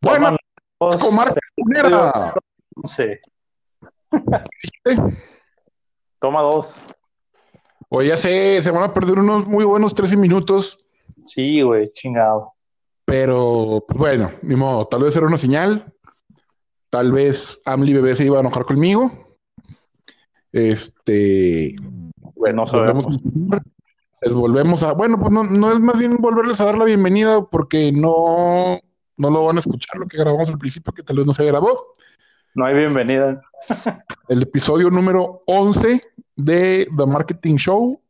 Bueno, Dos, con Marca Cunera. Sí. Toma dos. Oye, ya sé, se van a perder unos muy buenos 13 minutos, Sí, güey, chingado. pero pues bueno, ni modo, tal vez era una señal, tal vez Amli Bebé se iba a enojar conmigo. Este, Güey, no volvemos, sabemos. les volvemos a, bueno, pues no, no es más bien volverles a dar la bienvenida porque no, no lo van a escuchar lo que grabamos al principio, que tal vez no se grabó. No hay bienvenida. el episodio número 11 de The Marketing Show,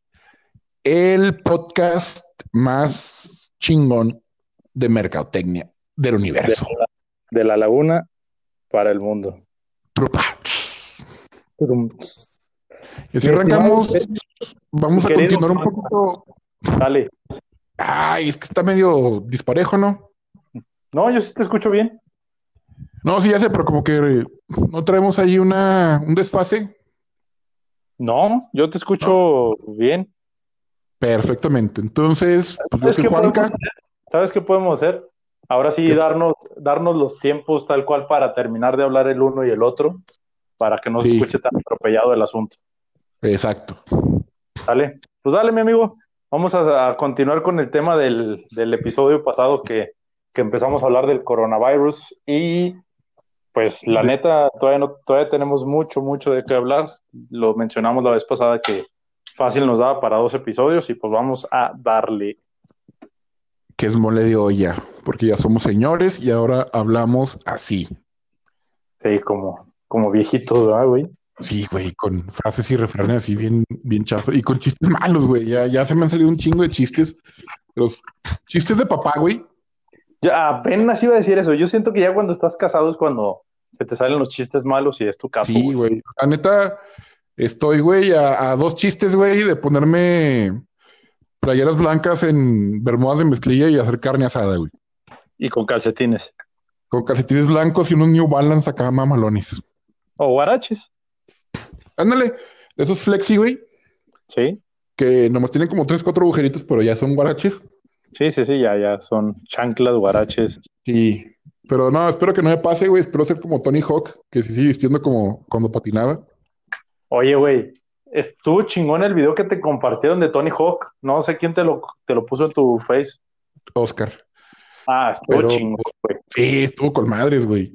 el podcast más chingón de mercadotecnia del universo. De la laguna para el mundo. Y Mi arrancamos, vamos a continuar un poquito. Dale. Ay, es que está medio disparejo, ¿no? No, yo sí te escucho bien. No, sí, ya sé, pero como que eh, no traemos ahí una, un desfase No, yo te escucho bien. perfectamente. Entonces, pues yo ¿Sabes soy qué, Juanca. ¿Sabes qué podemos hacer? Ahora sí, ¿Qué? darnos, darnos los tiempos tal cual para terminar de hablar el uno y el otro, para que no se escuche tan atropellado el asunto. Exacto. ¿Dale? Pues dale, mi amigo. Vamos a, a continuar con el tema del, del episodio pasado que, que empezamos a hablar del coronavirus y pues la neta todavía no, todavía tenemos mucho, mucho de qué hablar. Lo mencionamos la vez pasada que fácil nos daba para dos episodios y pues vamos a darle. Que es mole de olla, porque ya somos señores y ahora hablamos así. Sí, como, como viejitos, ¿verdad, güey? Sí, güey, con frases y refranes así bien, bien chafos. Y con chistes malos, güey. Ya, ya se me han salido un chingo de chistes. Los chistes de papá, güey. Ya apenas iba a decir eso. Yo siento que ya cuando estás casado es cuando se te salen los chistes malos y es tu caso, Sí, güey. La neta, estoy, güey, a, a dos chistes, güey, de ponerme playeras blancas en bermudas de mezclilla y hacer carne asada, güey. Y con calcetines. Con calcetines blancos y unos New Balance acá mamalones. O guaraches. Ándale, esos flexi, güey, Sí. que nomás tienen como tres, cuatro agujeritos, pero ya son guaraches. Sí, sí, sí, ya, ya son chanclas, guaraches. Sí, pero no, espero que no me pase, güey. Espero ser como Tony Hawk, que se sigue vistiendo como cuando patinaba. Oye, güey, estuvo chingón el video que te compartieron de Tony Hawk. No sé quién te lo, te lo puso en tu face. Oscar. Ah, estuvo Pero- chingón, güey. Sí, estuvo con madres, güey.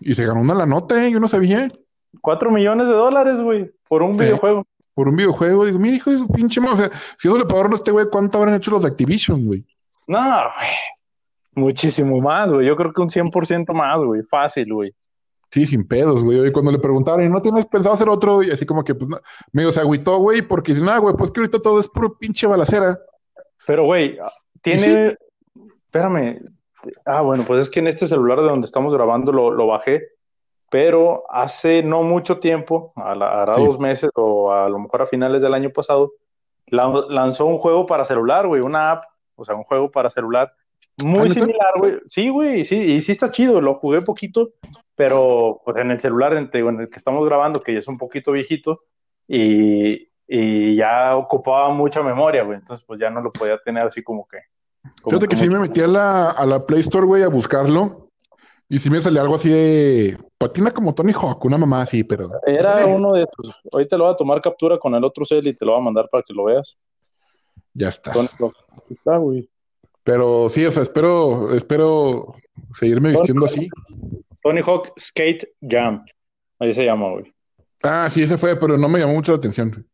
Y se ganó una la nota, ¿eh? Yo no sabía. Cuatro millones de dólares, güey, por un Eh. videojuego. Por un videojuego. Digo, mira, hijo de su pinche madre. O sea, si eso le pagaron a este güey, ¿cuánto habrán hecho los de Activision, güey? No, güey. Muchísimo más, güey. Yo creo que un 100% más, güey. Fácil, güey. Sí, sin pedos, güey. Y cuando le preguntaron, ¿y no tienes pensado hacer otro? Y así como que, pues, no, medio se agüitó, güey, porque dice, no, güey, pues que ahorita todo es puro pinche balacera. Pero, güey, tiene. Espérame. Ah, bueno, pues es que en este celular de donde estamos grabando lo, lo bajé, pero hace no mucho tiempo, a la- hará Sí. dos meses o a lo mejor a finales del año pasado, lan- lanzó un juego para celular, güey, una app, o sea, un juego para celular muy similar, güey. Sí, güey, sí, y sí está chido, lo jugué poquito, pero pues en el celular en, en el que estamos grabando, que ya es un poquito viejito, y, y ya ocupaba mucha memoria, güey, entonces pues ya no lo podía tener así como que... como Fíjate que sí mucho- me metí a la, a la Play Store, güey, a buscarlo. Y sí me salía algo así de patina como Tony Hawk, una mamá así, pero. Era uno de esos. Ahorita lo voy a tomar captura con el otro cel y te lo voy a mandar para que lo veas. Ya está. Tony Hawk. Aquí está, güey. Pero sí, o sea, espero, espero seguirme vistiendo así. Tony Hawk Skate Jam. Ahí se llama, güey. Ah, sí, ese fue, pero no me llamó mucho la atención.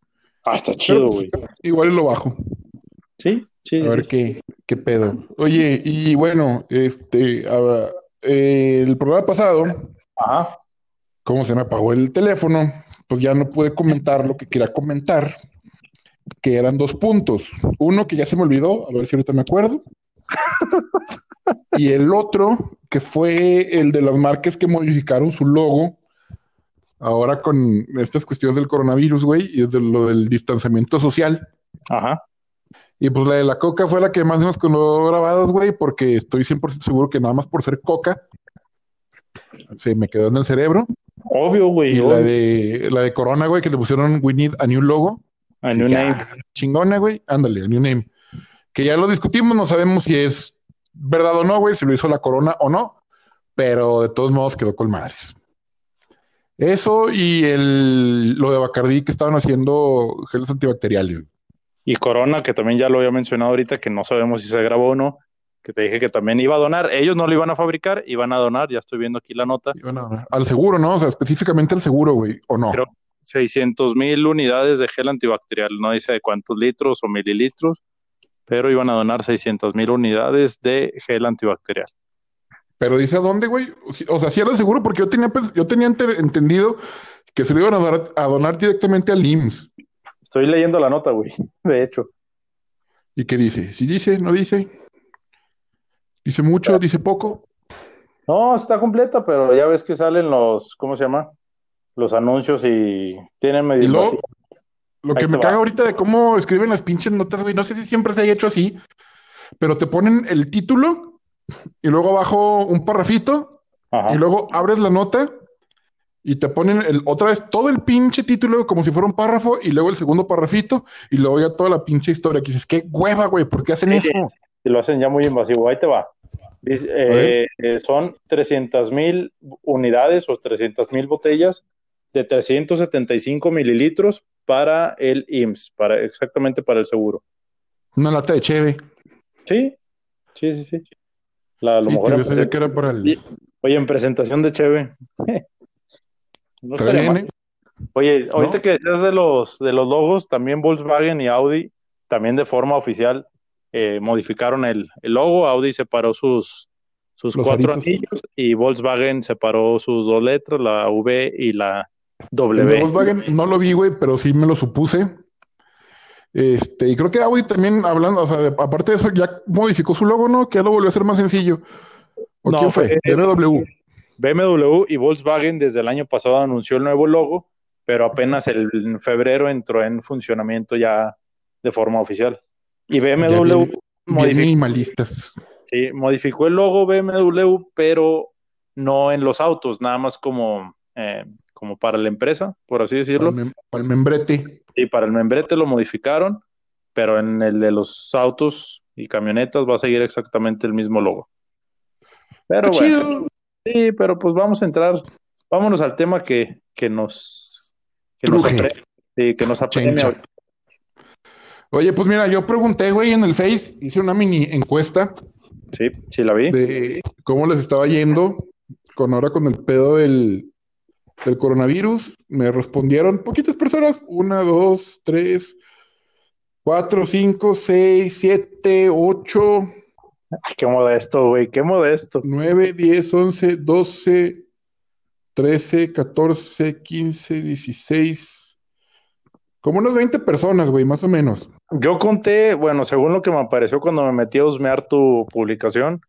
Ah, está chido, güey. Igual lo bajo. Sí, sí, A sí. ver qué, qué pedo. Oye, y bueno, este, eh, el programa pasado, Ajá. como se me apagó el teléfono, pues ya no pude comentar lo que quería comentar, que eran dos puntos. Uno que ya se me olvidó, a ver si ahorita me acuerdo. Y el otro, que fue el de las marcas que modificaron su logo ahora con estas cuestiones del coronavirus, güey, y de lo del distanciamiento social. Ajá. Y pues la de la coca fue la que más nos quedó grabadas, güey, porque estoy 100% seguro que nada más por ser coca se me quedó en el cerebro. Obvio, güey. Y la de la de Corona, güey, que le pusieron We Need a New Logo. A new Ya, name. Chingona, güey. Ándale, a New Name. Que ya lo discutimos, no sabemos si es verdad o no, güey, si lo hizo la Corona o no. pero de todos modos quedó con madres. Eso y el, lo de Bacardí que estaban haciendo geles antibacteriales. Y Corona, que también ya lo había mencionado ahorita, que no sabemos si se grabó o no, que te dije que también iba a donar. Ellos no lo iban a fabricar, iban a donar, ya estoy viendo aquí la nota. Al seguro, ¿no? O sea, específicamente al seguro, güey, ¿o no? Creo 600 mil unidades de gel antibacterial, no dice de cuántos litros o mililitros, pero iban a donar 600 mil unidades de gel antibacterial. Pero dice a dónde, güey. O sea, sí era seguro, porque yo tenía, pues, yo tenía entendido que se lo iban a, dar, a donar directamente al IMSS. Estoy leyendo la nota, güey, de hecho. ¿Y qué dice? ¿Si dice? ¿No dice? ¿Dice mucho? ¿Dice poco? No, está completa, pero ya ves que salen los, ¿cómo se llama? Los anuncios y tienen medio. lo que me caga ahorita de cómo escriben las pinches notas, güey, no sé si siempre se haya hecho así, pero te ponen el título y luego abajo un parrafito y luego abres la nota y te ponen el, otra vez todo el pinche título como si fuera un párrafo y luego el segundo parrafito y luego ya toda la pinche historia. Que dices, qué hueva, güey, ¿por qué hacen eso? Y lo hacen ya muy invasivo. Ahí te va. Eh, eh, son 300 mil unidades o 300 mil botellas de 375 mililitros para el IMSS, para, exactamente para el seguro. Una lata de cheve. Sí, sí, sí, sí. La, lo mejor que era para el... Oye, en presentación de cheve. No. Oye, ahorita que decías de los, de los logos, también Volkswagen y Audi, también de forma oficial, eh, modificaron el, logo, Audi separó sus, sus cuatro anillos y Volkswagen separó sus dos letras, la V y la W. Volkswagen no lo vi, güey, pero sí me lo supuse. Este, y creo que Audi también hablando, o sea, aparte de eso, ya modificó su logo, ¿no? Que ya lo volvió a hacer más sencillo. ¿O no, fue? BMW. BMW y Volkswagen desde el año pasado anunció el nuevo logo, pero apenas el, en febrero entró en funcionamiento ya de forma oficial. Y BMW modificó, Sí, modificó el logo BMW, pero no en los autos, nada más como, eh, como para la empresa, por así decirlo. Para el, membrete. Sí, para el membrete lo modificaron, pero en el de los autos y camionetas va a seguir exactamente el mismo logo. Pero bueno, sí, pero pues vamos a entrar, vámonos al tema que, que nos que nos, que nos Oye, pues mira, yo pregunté, güey, en el Face, hice una mini encuesta. Sí, sí la vi. De cómo les estaba yendo con ahora con el pedo del, del coronavirus. Me respondieron poquitas personas. Una, dos, tres, cuatro, cinco, seis, siete, ocho. Qué modesto, güey, qué modesto. Nueve, diez, once, doce, trece, catorce, quince, dieciséis. Como unas 20 personas, güey, más o menos. Yo conté, bueno, según lo que me apareció cuando me metí a husmear tu publicación,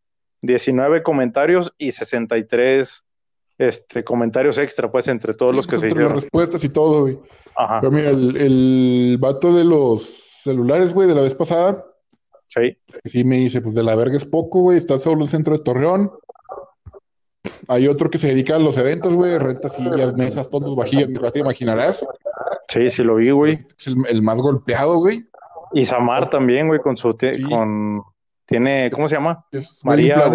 19 comentarios y 63 este, comentarios extra, pues, entre todos los que se hicieron. Las respuestas y todo, güey. Ajá. Pero mira, el, el vato de los celulares, güey, de la vez pasada. Sí. Sí me dice, pues de la verga es poco, güey, está solo en el centro de Torreón. Hay otro que se dedica a los eventos, güey, renta sillas, mesas, tontos, vajillas, te imaginarás. Sí, sí lo vi, güey. Es el, el más golpeado, güey. Y Samar también, güey, con su con tiene, ¿cómo se llama? María.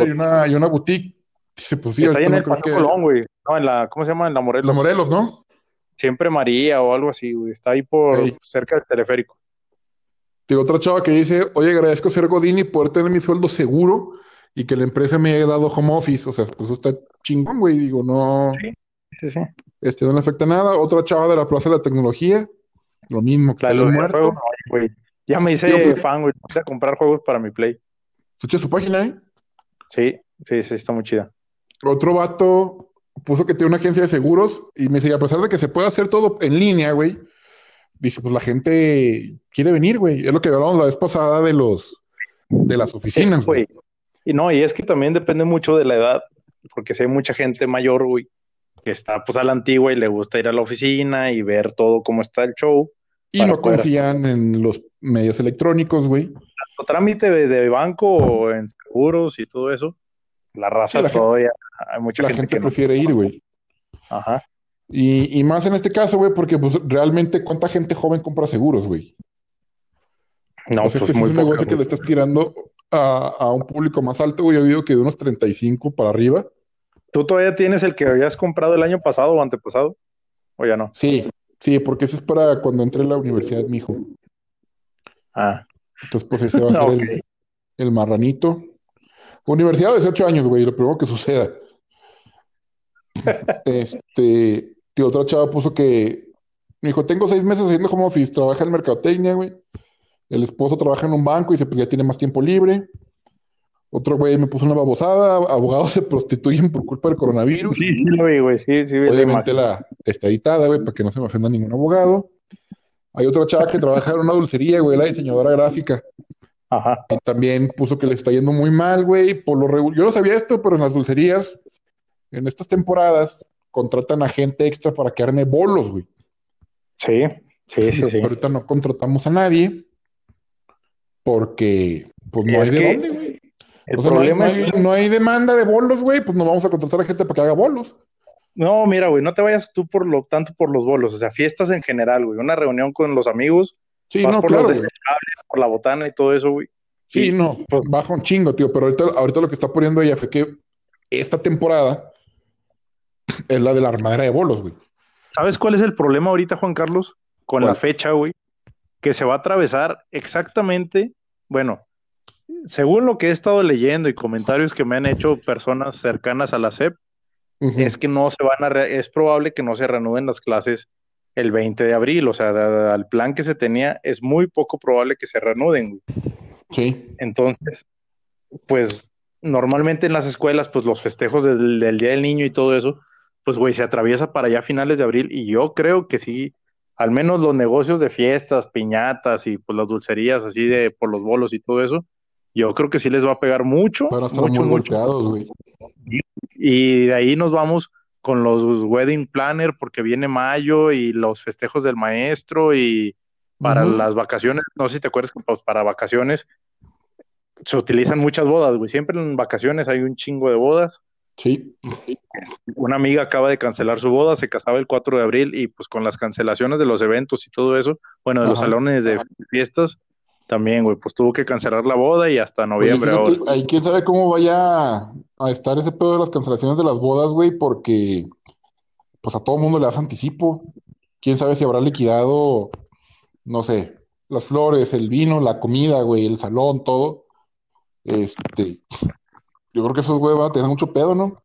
Y una, boutique. Pues, Está ahí en el Paso Colón, güey. No, en la, ¿cómo se llama? En la Morelos. La Morelos, ¿no? Siempre María o algo así, güey. Está ahí por cerca del teleférico. Tengo otra chava que dice, oye, agradezco ser Godín y poder tener mi sueldo seguro y que la empresa me haya dado home office. O sea, pues eso está chingón, güey. Digo, no. Sí, sí, sí. Este no le afecta nada. Otra chava de la Plaza de la Tecnología, lo mismo. Que está muerto. güey. Ya me hice pues, fan, güey. Voy a comprar juegos para mi Play. ¿Escucha su página, eh? Sí, sí, sí, está muy chida. Otro vato puso que tiene una agencia de seguros y me dice, a pesar de que se puede hacer todo en línea, güey, dice, pues la gente quiere venir, güey. Es lo que hablamos la vez pasada de los de las oficinas, güey. Y no, y es que también depende mucho de la edad, porque si hay mucha gente mayor, güey, que está pues a la antigua y le gusta ir a la oficina y ver todo cómo está el show. Y no confían en los medios electrónicos, güey. Trámite de, banco o en seguros y todo eso. La raza todavía. hay mucha la gente, que prefiere ir, güey. Ajá. Y, y, más en este caso, güey, porque pues realmente cuánta gente joven compra seguros, güey. No, pues, este es un negocio que le estás tirando a, a, un público más alto, güey. He oído que de unos 35 para arriba. ¿Tú todavía tienes el que habías comprado el año pasado o antepasado? ¿O ya no? Sí, sí, porque ese es para cuando entre a la universidad, mi hijo. Ah. Entonces, pues ese va a ser el, el, marranito. Universidad de 18 años, güey, lo primero que suceda. este, tío, otra chava puso que, me dijo, tengo seis meses haciendo home office, trabaja en mercadotecnia, güey. El esposo trabaja en un banco y dice, pues ya tiene más tiempo libre. Otro güey me puso una babosada, abogados se prostituyen por culpa del coronavirus. Sí, sí lo vi, güey, sí, sí. Obviamente la, está editada, güey, para que no se me ofenda ningún abogado. Hay otra chava que trabaja en una dulcería, güey, la diseñadora gráfica. Ajá. Y también puso que le está yendo muy mal, güey, por lo regular. Yo no sabía esto, pero en las dulcerías, en estas temporadas, contratan a gente extra para que arme bolos, güey. Sí, sí, sí, sí. Ahorita no contratamos a nadie porque, pues no hay de dónde, güey. El problema no hay, es que no hay demanda de bolos, güey, pues no vamos a contratar a gente para que haga bolos. No, mira, güey, no te vayas tú por lo tanto por los bolos, o sea, fiestas en general, güey, una reunión con los amigos, sí, no, por los por la botana y todo eso, güey. Sí, no, pues, baja un chingo, tío, pero ahorita, ahorita lo que está poniendo ella fue que esta temporada es la de la armadera de bolos, güey. ¿Sabes cuál es el problema ahorita, Juan Carlos? Con la fecha, güey, que se va a atravesar exactamente, bueno, según lo que he estado leyendo y comentarios que me han hecho personas cercanas a la SEP, es que no se van a, es probable que no se reanuden las clases el 20 de abril, o sea, al plan que se tenía, es muy poco probable que se reanuden. Sí. Entonces, pues normalmente en las escuelas, pues los festejos del, Día del Niño y todo eso, pues güey, se atraviesa para allá finales de abril y yo creo que sí, al menos los negocios de fiestas, piñatas y pues las dulcerías así de por los bolos y todo eso, yo creo que sí les va a pegar mucho. mucho, mucho. Y, de ahí nos vamos con los wedding planner porque viene mayo y los festejos del maestro y para las vacaciones, no sé si te acuerdas que pues, para vacaciones se utilizan muchas bodas, güey. Siempre en vacaciones hay un chingo de bodas. Sí. Una amiga acaba de cancelar su boda, se casaba el 4 de abril y pues con las cancelaciones de los eventos y todo eso, bueno, de los salones de fiestas, también, güey, pues tuvo que cancelar la boda y hasta noviembre. ahí quién sabe cómo vaya a estar ese pedo de las cancelaciones de las bodas, güey, porque pues a todo mundo le das anticipo. Quién sabe si habrá liquidado, no sé, las flores, el vino, la comida, güey, el salón, todo. Este, yo creo que esos güey van a tener mucho pedo, ¿no?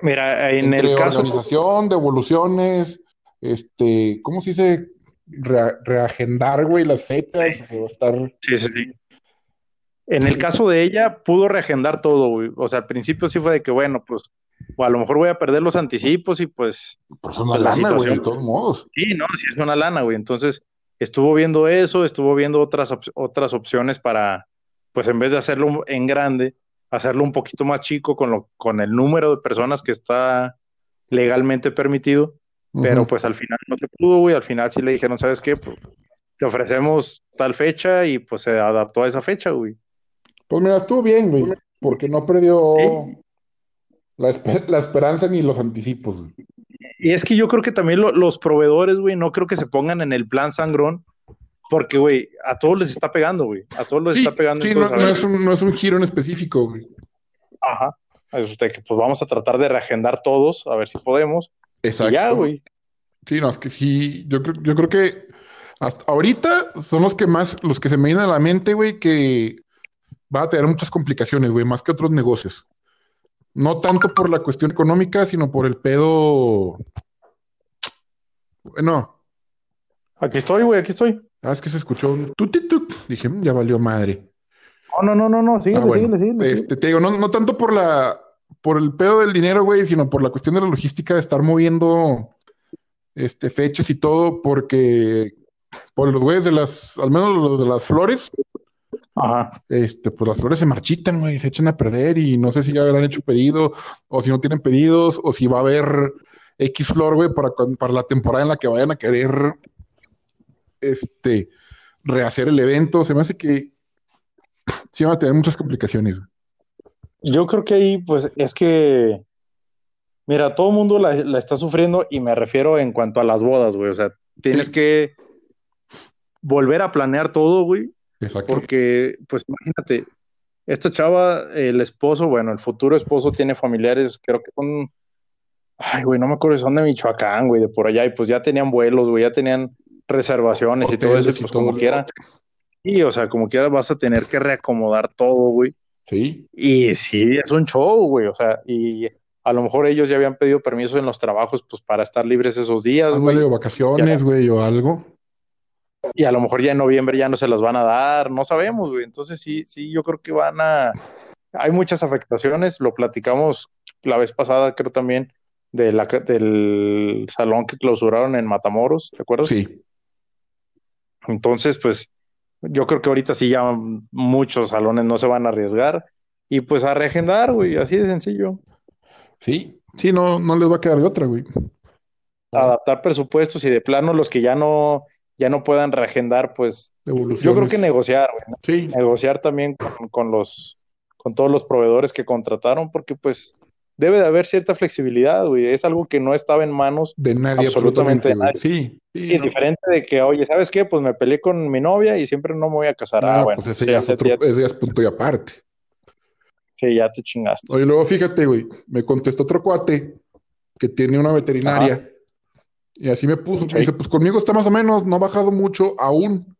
Mira, en el caso. organización, devoluciones, este, ¿cómo se dice? reagendar, güey, las fechas, sí. va a estar... Sí, sí, sí. En el caso de ella, pudo reagendar todo, güey. O sea, al principio sí fue de que, bueno, pues, o a lo mejor voy a perder los anticipos y pues... Pues una pues, lana, güey, de todos modos. Sí, no, sí es una lana, güey. Entonces, estuvo viendo eso, estuvo viendo otras, otras opciones para, pues, en vez de hacerlo en grande, hacerlo un poquito más chico con, lo, con el número de personas que está legalmente permitido pero pues al final no se pudo, güey. Al final sí le dijeron, ¿sabes qué? Pues, te ofrecemos tal fecha y pues se adaptó a esa fecha, güey. Pues mira, estuvo bien, güey. Porque no perdió la, esperanza ni los anticipos, güey. Y es que yo creo que también los proveedores, güey, no creo que se pongan en el plan sangrón. Porque, güey, a todos les está pegando, güey. A todos les está pegando. Sí, no, es un, no es un giro en específico, güey. Ajá. Pues vamos a tratar de reagendar todos, a ver si podemos. Exacto. ya, güey. Sí, no, es que sí, yo creo, yo creo que hasta ahorita son los que más, los que se me vienen a la mente, güey, que van a tener muchas complicaciones, güey, más que otros negocios. No tanto por la cuestión económica, sino por el pedo. Bueno. Aquí estoy, güey, aquí estoy. Ah, es que se escuchó un tutitut. Dije, mm, ya valió madre. No, no, no, no, sí, ah, síguele, Este, te digo, no, no tanto por la, por el pedo del dinero, güey, sino por la cuestión de la logística de estar moviendo este, fechas y todo, porque por los güeyes de las, al menos los de las flores, Ajá. este, pues las flores se marchitan, güey, se echan a perder y no sé si ya habrán hecho pedido o si no tienen pedidos o si va a haber X flor, güey, para, para la temporada en la que vayan a querer este, rehacer el evento. Se me hace que sí van a tener muchas complicaciones. Yo creo que ahí, pues, es que, mira, todo el mundo la, está sufriendo y me refiero en cuanto a las bodas, güey. O sea, tienes que volver a planear todo, güey. Exacto. Porque, pues, imagínate, esta chava, el esposo, bueno, el futuro esposo tiene familiares, creo que son Ay, güey, no me acuerdo son de Michoacán, güey, de por allá, y pues ya tenían vuelos, güey, ya tenían reservaciones y todo eso, y pues como quiera. Sí, o sea, como quiera vas a tener que reacomodar todo, güey. Sí. Y sí, es un show, güey, o sea, y a lo mejor ellos ya habían pedido permiso en los trabajos, pues para estar libres esos días, güey. O vacaciones, güey, o algo. Y a lo mejor ya en noviembre ya no se las van a dar, no sabemos, güey. Entonces sí, sí, yo creo que van a... Hay muchas afectaciones, lo platicamos la vez pasada, creo también, de la, del salón que clausuraron en Matamoros, ¿te acuerdas? Sí. Entonces, pues yo creo que ahorita sí ya muchos salones no se van a arriesgar y pues a reagendar, güey, así de sencillo. Sí, sí, no, no les va a quedar de otra, güey. Adaptar presupuestos y de plano los que ya no, ya no puedan reagendar, pues yo creo que negociar, güey. Sí. Negociar también con, con, los, con todos los proveedores que contrataron, porque pues debe de haber cierta flexibilidad, güey. Es algo que no estaba en manos de nadie, absolutamente, de nadie. Sí. y diferente de que, oye, ¿sabes qué? Pues me peleé con mi novia y siempre no me voy a casar. ah, bueno. Pues ese, ya, es otro, ese es punto y aparte. Sí, ya te chingaste. Oye, luego fíjate, güey, me contestó otro cuate que tiene una veterinaria. Y así me puso, me dice, pues conmigo está más o menos, no ha bajado mucho aún.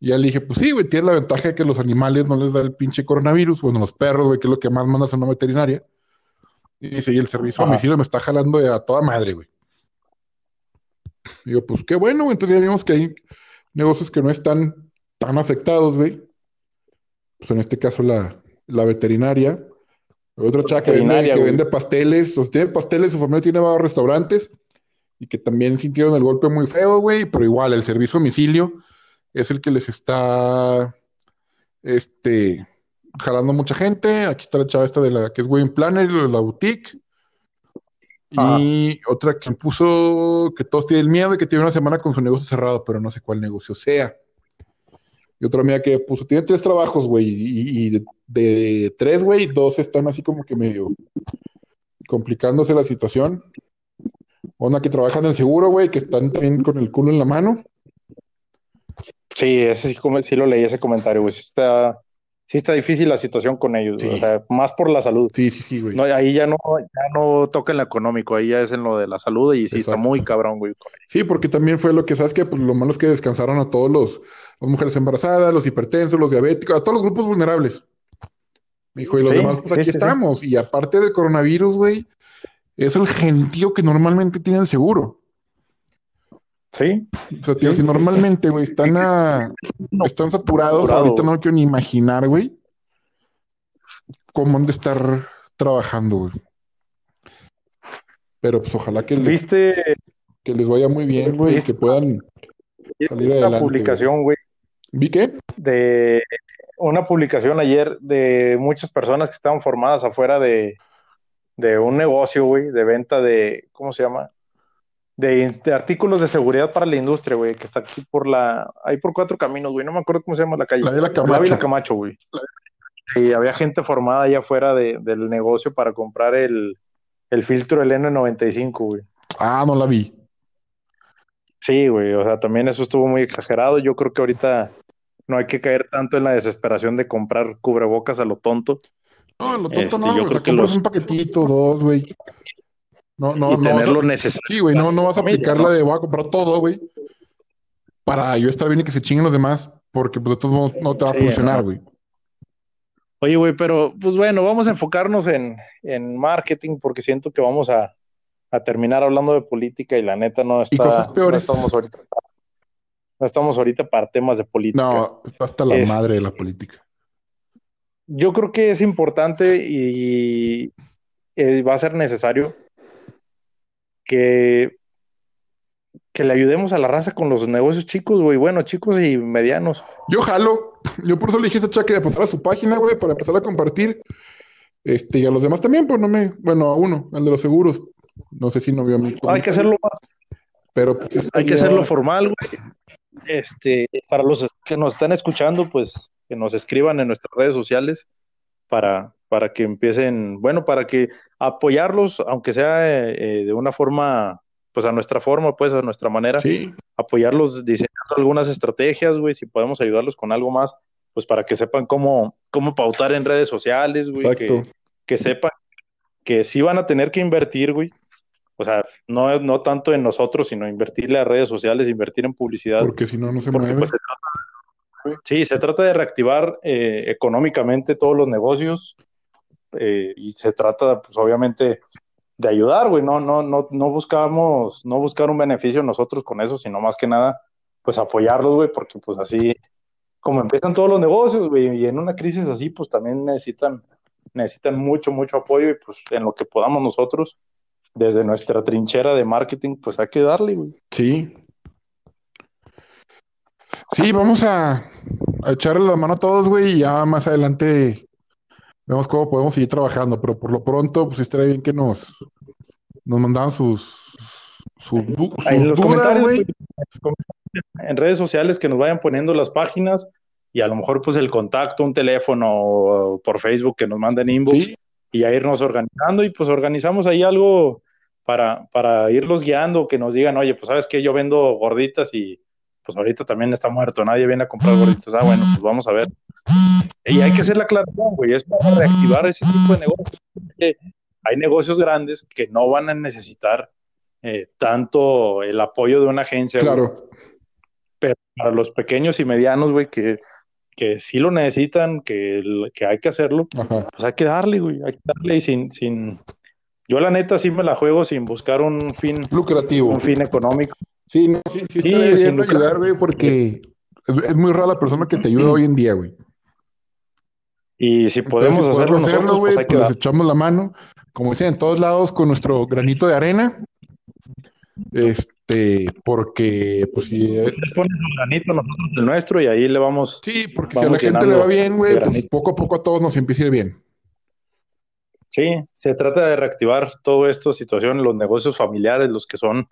Y ya le dije, pues sí, güey, tiene la ventaja de que los animales no les da el pinche coronavirus, bueno, los perros, güey, que es lo que más mandas a una veterinaria. Y dice, y el servicio a domicilio me está jalando a toda madre, güey. Digo, pues qué bueno, güey. Entonces ya vimos que hay negocios que no están tan afectados, güey. Pues en este caso la, veterinaria. Otro chava que, vende, que vende pasteles. O sea, tiene pasteles, su familia tiene varios restaurantes. Y que también sintieron el golpe muy feo, güey. Pero igual, el servicio a domicilio es el que les está. Este jalando mucha gente. Aquí está la chava esta de la que es Wayne Planner, de la boutique. Y otra que puso que todos tienen miedo y que tiene una semana con su negocio cerrado, pero no sé cuál negocio sea. Y otra amiga que puso, tiene tres trabajos, güey, y, de, tres, güey, dos están así como que medio complicándose la situación. Una que trabaja en el seguro, güey, que están también con el culo en la mano. Sí, ese sí, sí lo leí ese comentario, güey. Está, sí está difícil la situación con ellos, o sea, más por la salud. Sí, sí, sí, güey. No, ahí ya no, ya no toca en lo económico, ahí ya es en lo de la salud y sí está muy cabrón, güey. Sí, porque también fue lo que, ¿sabes que Pues lo malo es que descansaron a todos los, las mujeres embarazadas, los hipertensos, los diabéticos, a todos los grupos vulnerables. Dijo, y los demás, pues aquí estamos. Y aparte del coronavirus, güey, es el gentío que normalmente tiene el seguro. Sí. O sea, tío, si normalmente, güey, están, están saturados, ahorita no quiero ni imaginar, güey, cómo han de estar trabajando, güey. Pero pues ojalá que les, que les vaya muy bien, güey, y que puedan salir adelante. Una publicación, güey. ¿Vi qué? De una publicación ayer de muchas personas que estaban formadas afuera de, de un negocio, güey, de venta de, ¿cómo se llama? De, artículos de seguridad para la industria, güey, que está aquí por la, ahí por cuatro caminos, güey, no me acuerdo cómo se llama la calle. La de la Camacho. La Camacho, güey. Y había gente formada allá afuera del negocio para comprar el, el filtro del N95, güey. Ah, no la vi. Sí, güey, o sea, también eso estuvo muy exagerado. Yo creo que ahorita no hay que caer tanto en la desesperación de comprar cubrebocas a lo tonto. No, a lo tonto este, no, yo creo que los... un paquetito, dos, güey. No, no, y no. Tenerlo necesario. Sí, güey, no, no vas a aplicar la de voy a comprar todo, güey. Para yo estar bien y que se chinguen los demás, porque pues de todos modos no te va a funcionar, güey. Oye, güey, pero pues bueno, vamos a enfocarnos en, en marketing porque siento que vamos a, a, terminar hablando de política y la neta no está. Y cosas peores. No estamos ahorita, no estamos ahorita para temas de política. No, hasta la madre de la política. Yo creo que es importante y eh, va a ser necesario que, que le ayudemos a la raza con los negocios chicos, güey, bueno, chicos y medianos. Yo jalo, yo por eso le dije a esa chaca de pasar a su página, güey, para empezar a compartir. Este, y a los demás también, pues no me, bueno, a uno, al de los seguros. No sé si no vio a mí. Hay que hacerlo más. Pero pues, hay que hacerlo formal, güey. Este, para los que nos están escuchando, pues que nos escriban en nuestras redes sociales para, para que empiecen, bueno, para que apoyarlos, aunque sea eh, de una forma, pues a nuestra forma, pues a nuestra manera, apoyarlos diseñando algunas estrategias, güey, si podemos ayudarlos con algo más, pues para que sepan cómo, cómo pautar en redes sociales, güey, que, que, sepan que sí van a tener que invertir, güey, o sea, no, no tanto en nosotros, sino invertirle a redes sociales, invertir en publicidad. Porque si no, no se mueve. Pues, sí, se trata de reactivar eh, económicamente todos los negocios eh, y se trata, pues obviamente, de ayudar, güey. No, no, no, no buscamos, no buscar un beneficio nosotros con eso, sino más que nada, pues apoyarlos, güey, porque pues así, como empiezan todos los negocios, güey, y en una crisis así, pues también necesitan, necesitan mucho, mucho apoyo y pues en lo que podamos nosotros, desde nuestra trinchera de marketing, pues hay que darle, güey. Sí. Sí, vamos a, a echarle la mano a todos, güey, y ya más adelante vemos cómo podemos seguir trabajando, pero por lo pronto, pues estaría bien que nos, nos mandaran sus, sus, dudas, güey. En redes sociales que nos vayan poniendo las páginas y a lo mejor pues el contacto, un teléfono por Facebook que nos manden inbox y a irnos organizando y pues organizamos ahí algo para, para irlos guiando, que nos digan, oye, pues sabes que yo vendo gorditas y pues ahorita también está muerto, nadie viene a comprar gorditas. Ah, bueno, pues vamos a ver. Y hay que hacer la claridad, güey, es para reactivar ese tipo de negocios. Hay negocios grandes que no van a necesitar eh, tanto el apoyo de una agencia. Claro. Pero para los pequeños y medianos, güey, que, que sí lo necesitan, que, que hay que hacerlo, pues hay que darle, güey, hay que darle y sin, sin, yo la neta sí me la juego sin buscar un fin lucrativo, un fin económico. Sí, no, sí, sí, sí bien ayudar, güey, porque es muy rara la persona que te ayuda hoy en día, güey. Y si podemos hacerlo, nosotros, pues, hay que pues echamos la mano, como dicen en todos lados, con nuestro granito de arena. Este, porque, pues si. pones el granito nosotros el nuestro y ahí le vamos. Sí, porque si a la gente le va bien, güey, pues poco a poco a todos nos empieza a ir bien. Sí, se trata de reactivar todo esto, situación, los negocios familiares, los que son,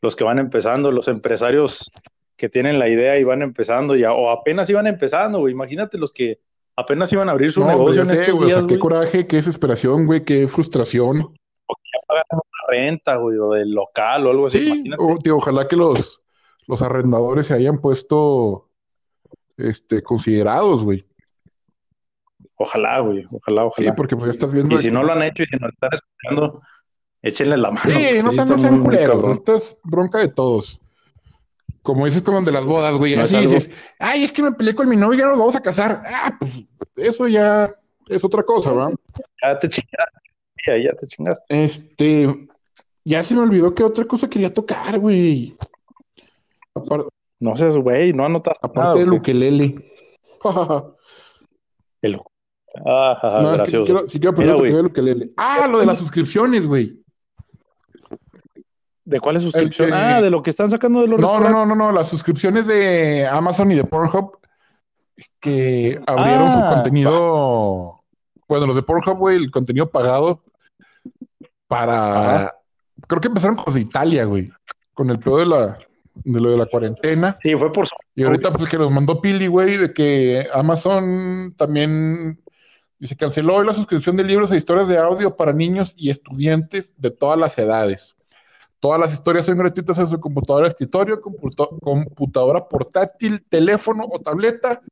los que van empezando, los empresarios que tienen la idea y van empezando ya, o apenas iban empezando, güey. Imagínate los que apenas iban a abrir su negocio en estos días, qué coraje, qué desesperación, güey, qué frustración. O que ya pagan una renta, güey, o del local o algo así. Sí, tío, ojalá que los, los arrendadores se hayan puesto este, considerados, güey. Ojalá, güey, ojalá, ojalá. Sí, porque pues ya estás viendo. Y si no lo han hecho y si no están escuchando, échenle la mano. Sí, no, sean, no sean culeros. Esto es bronca de todos. Como dices con de las bodas, güey. así dices, ay, es que me peleé con mi novia y ya nos vamos a casar. Ah, pues eso ya es otra cosa, ¿va? Ya te chingaste. Ya, ya te chingaste. Este, ya se me olvidó que otra cosa quería tocar, güey. no sé, güey, no anotaste. Aparte del ukelele. el Ah, no, gracioso. si quiero, lo que le... Ah, lo de las suscripciones, güey. ¿De cuáles suscripciones? ah, de lo que están sacando de los No, no, no, no, no, las suscripciones de Amazon y de Pornhub que abrieron su ah, contenido. Bueno, los de Pornhub, güey, el contenido pagado para. Creo que empezaron con Italia, güey. Con el pedo de la, de lo de la cuarentena. Sí, fue por Y ahorita, pues, que nos mandó Pili, güey, de que Amazon también Dice, canceló hoy la suscripción de libros e historias de audio para niños y estudiantes de todas las edades. Todas las historias son gratuitas en su computadora escritorio, computadora portátil, teléfono o tableta,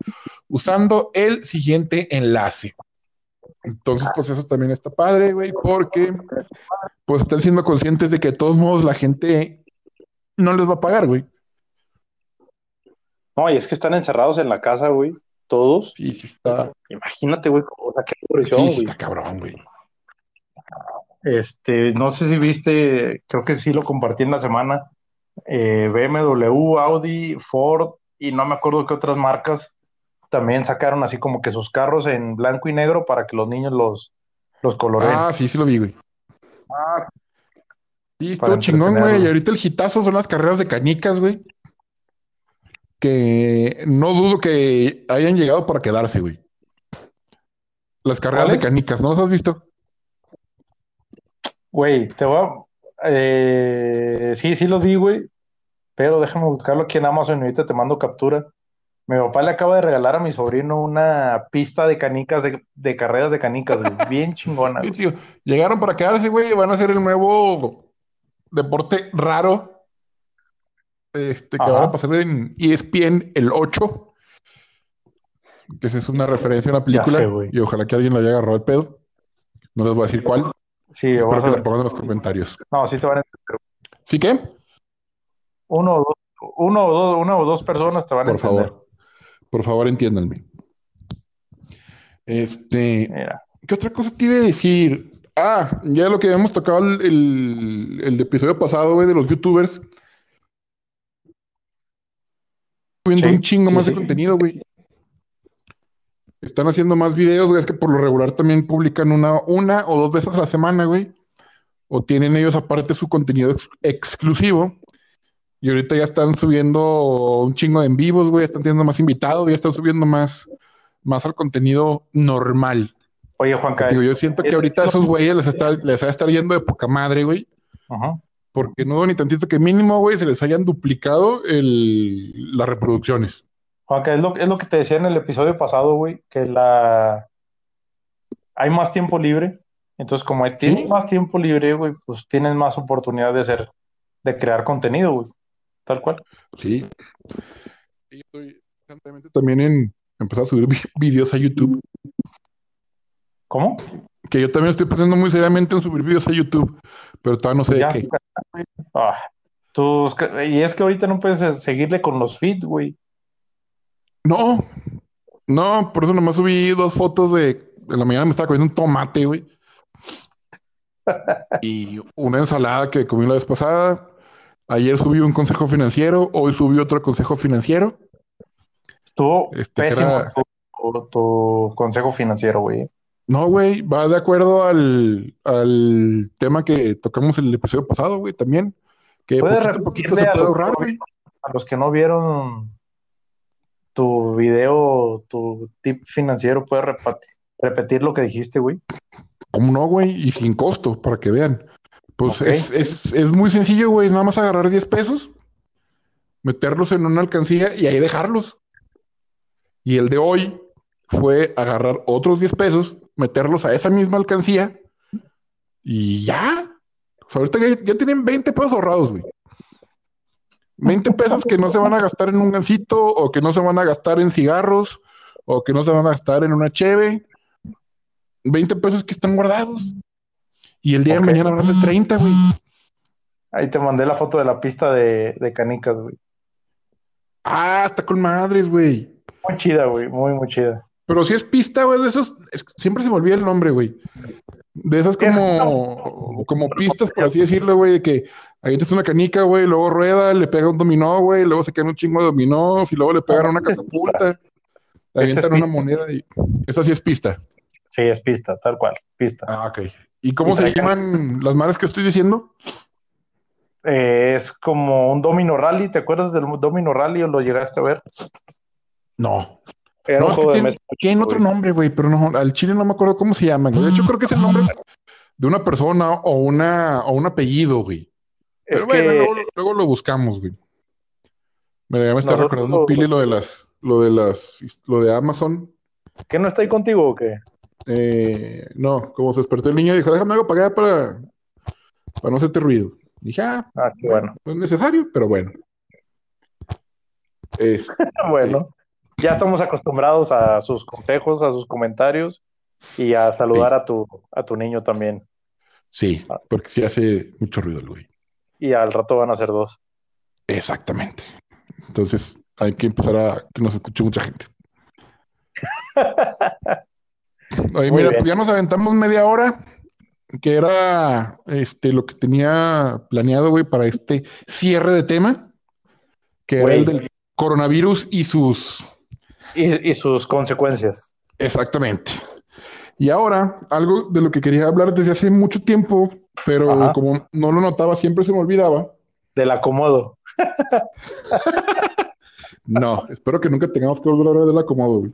usando el siguiente enlace. Entonces, pues eso también está padre, güey, porque pues están siendo conscientes de que de todos modos la gente no les va a pagar, güey. No, y es que están encerrados en la casa, güey todos. Sí, sí está. Imagínate, güey, o sea, qué presión, güey. Sí, está cabrón, güey. Este, no sé si viste, creo que sí lo compartí en la semana. Eh, BMW, Audi, Ford y no me acuerdo qué otras marcas también sacaron así como que sus carros en blanco y negro para que los niños los, los coloreen. Ah, sí, sí lo vi, güey. Ah, sí, estuvo chingón, güey. Y ahorita el hitazo son las carreras de canicas, güey que no dudo que hayan llegado para quedarse, güey. Las carreras de canicas, ¿no las has visto? Güey, te voy a... Eh, sí, sí lo vi, güey. Pero déjame buscarlo aquí en Amazon y ahorita te mando captura. Mi papá le acaba de regalar a mi sobrino una pista de canicas, de, carreras de canicas, Bien chingona. Llegaron para quedarse, güey. Van a ser el nuevo deporte raro este, que van a pasar en ESPN el 8. Que esa es una referencia a una película. y ojalá que alguien lo haya agarrado el pedo. No les voy a decir cuál. Sí, Espero que te pongan en los comentarios. No, sí te van a entender. ¿Sí qué? Uno o dos, uno o dos, una o dos personas te van a Por entender. favor. Por favor, entiéndanme. Este. Mira. ¿Qué otra cosa te iba a decir? Ah, ya lo que habíamos tocado el, el, el episodio pasado, güey, de los youtubers. Viendo Sí, un chingo sí, más de contenido, güey. Están haciendo más videos, güey. Es que por lo regular también publican una, una o dos veces a la semana, güey. O tienen ellos aparte su contenido ex- exclusivo. Y ahorita ya están subiendo un chingo de en vivos, güey. Están teniendo más invitados, ya están subiendo más, más al contenido normal. Oye, Juanca, Digo, yo siento que ahorita a esos güeyes les, está, les va a estar yendo de poca madre, güey. Ajá. Porque no ni tantito que mínimo, güey, se les hayan duplicado el, las reproducciones. Juanca, es lo, es lo que te decía en el episodio pasado, güey, que la hay más tiempo libre. Entonces, como hay- tienes Sí. más tiempo libre, güey, pues tienes más oportunidad de hacer, de crear contenido, güey. Tal cual. Sí. Y estoy también en empezar a subir vi- videos a YouTube. ¿Cómo? Que yo también estoy pensando muy seriamente en subir videos a YouTube, pero todavía no sé de qué. Ah, tus- y es que ahorita no puedes seguirle con los feeds, güey. No, no, por eso nomás subí dos fotos de. En la mañana me estaba comiendo un tomate, güey. Y una ensalada que comí la vez pasada. Ayer subí un consejo financiero, hoy subí otro consejo financiero. Estuvo Este, pésimo era- tu, tu consejo financiero, güey. No, güey, va de acuerdo al, al tema que tocamos en el episodio pasado, güey, también. Que ¿Puedes poquito poquito se puede ahorrar, güey. A los que no vieron tu video, tu tip financiero, ¿puedes repetir lo que dijiste, güey? ¿Cómo no, güey? Y sin costo, para que vean. Pues es, es, es muy sencillo, güey. Nada más agarrar 10 pesos, meterlos en una alcancía y ahí dejarlos. Y el de hoy fue agarrar otros 10 pesos, meterlos a esa misma alcancía y ya. O sea, ahorita ya, ya tienen 20 pesos ahorrados, güey. 20 pesos que no se van a gastar en un gancito o que no se van a gastar en cigarros o que no se van a gastar en una cheve. 20 pesos que están guardados. Y el día de mañana van a ser 30, güey. Ahí te mandé la foto de la pista de, de canicas, güey. Ah, está con madres, güey. Muy chida, güey, muy, muy chida. Pero si es pista, güey, de esos, es- siempre se me olvida el nombre, güey. De esas Es- como, como pistas, por así decirlo, güey, de que ahí es una canica, güey, luego rueda, le pega un dominó, güey, luego se quedan un chingo de dominós y luego le pegan una catapulta, le Este es avientan una pista. moneda y esa sí es pista. Sí, es pista, tal cual, pista. Ah, ok. ¿Y cómo Y se llaman las madres que estoy diciendo? Eh, es como un domino rally, ¿te acuerdas del domino rally o lo llegaste a ver? No. Era No, un es que juego de mesa. tiene otro nombre, güey, pero no, al chile no me acuerdo cómo se llaman. De hecho, creo que es el nombre de una persona o una o un apellido, güey. Es Pero bueno, que luego, luego lo buscamos, güey. Mira, ya me está Nosotros recordando lo- Pili lo de las, lo de las, lo de Amazon. ¿qué no está ahí contigo o qué? Eh, no, como se despertó el niño, dijo, déjame algo para allá para, para no hacerte ruido. Dije, ah, Ah, qué bueno. no es necesario, pero bueno. Es- Bueno, ya estamos acostumbrados a sus consejos, a sus comentarios y a saludar a tu, a tu niño también. sí, porque sí hace mucho ruido el güey. Y al rato van a ser dos. Exactamente. Entonces, hay que empezar a que nos escuche mucha gente. Oye, mira, pues ya nos aventamos media hora, que era este lo que tenía planeado, güey, para este cierre de tema, que era el del coronavirus y sus. Y, y sus consecuencias. Exactamente. Y ahora, algo de lo que quería hablar desde hace mucho tiempo, pero Ajá. como no lo notaba, siempre se me olvidaba. Del acomodo. No, espero que nunca tengamos que volver a hablar del acomodo.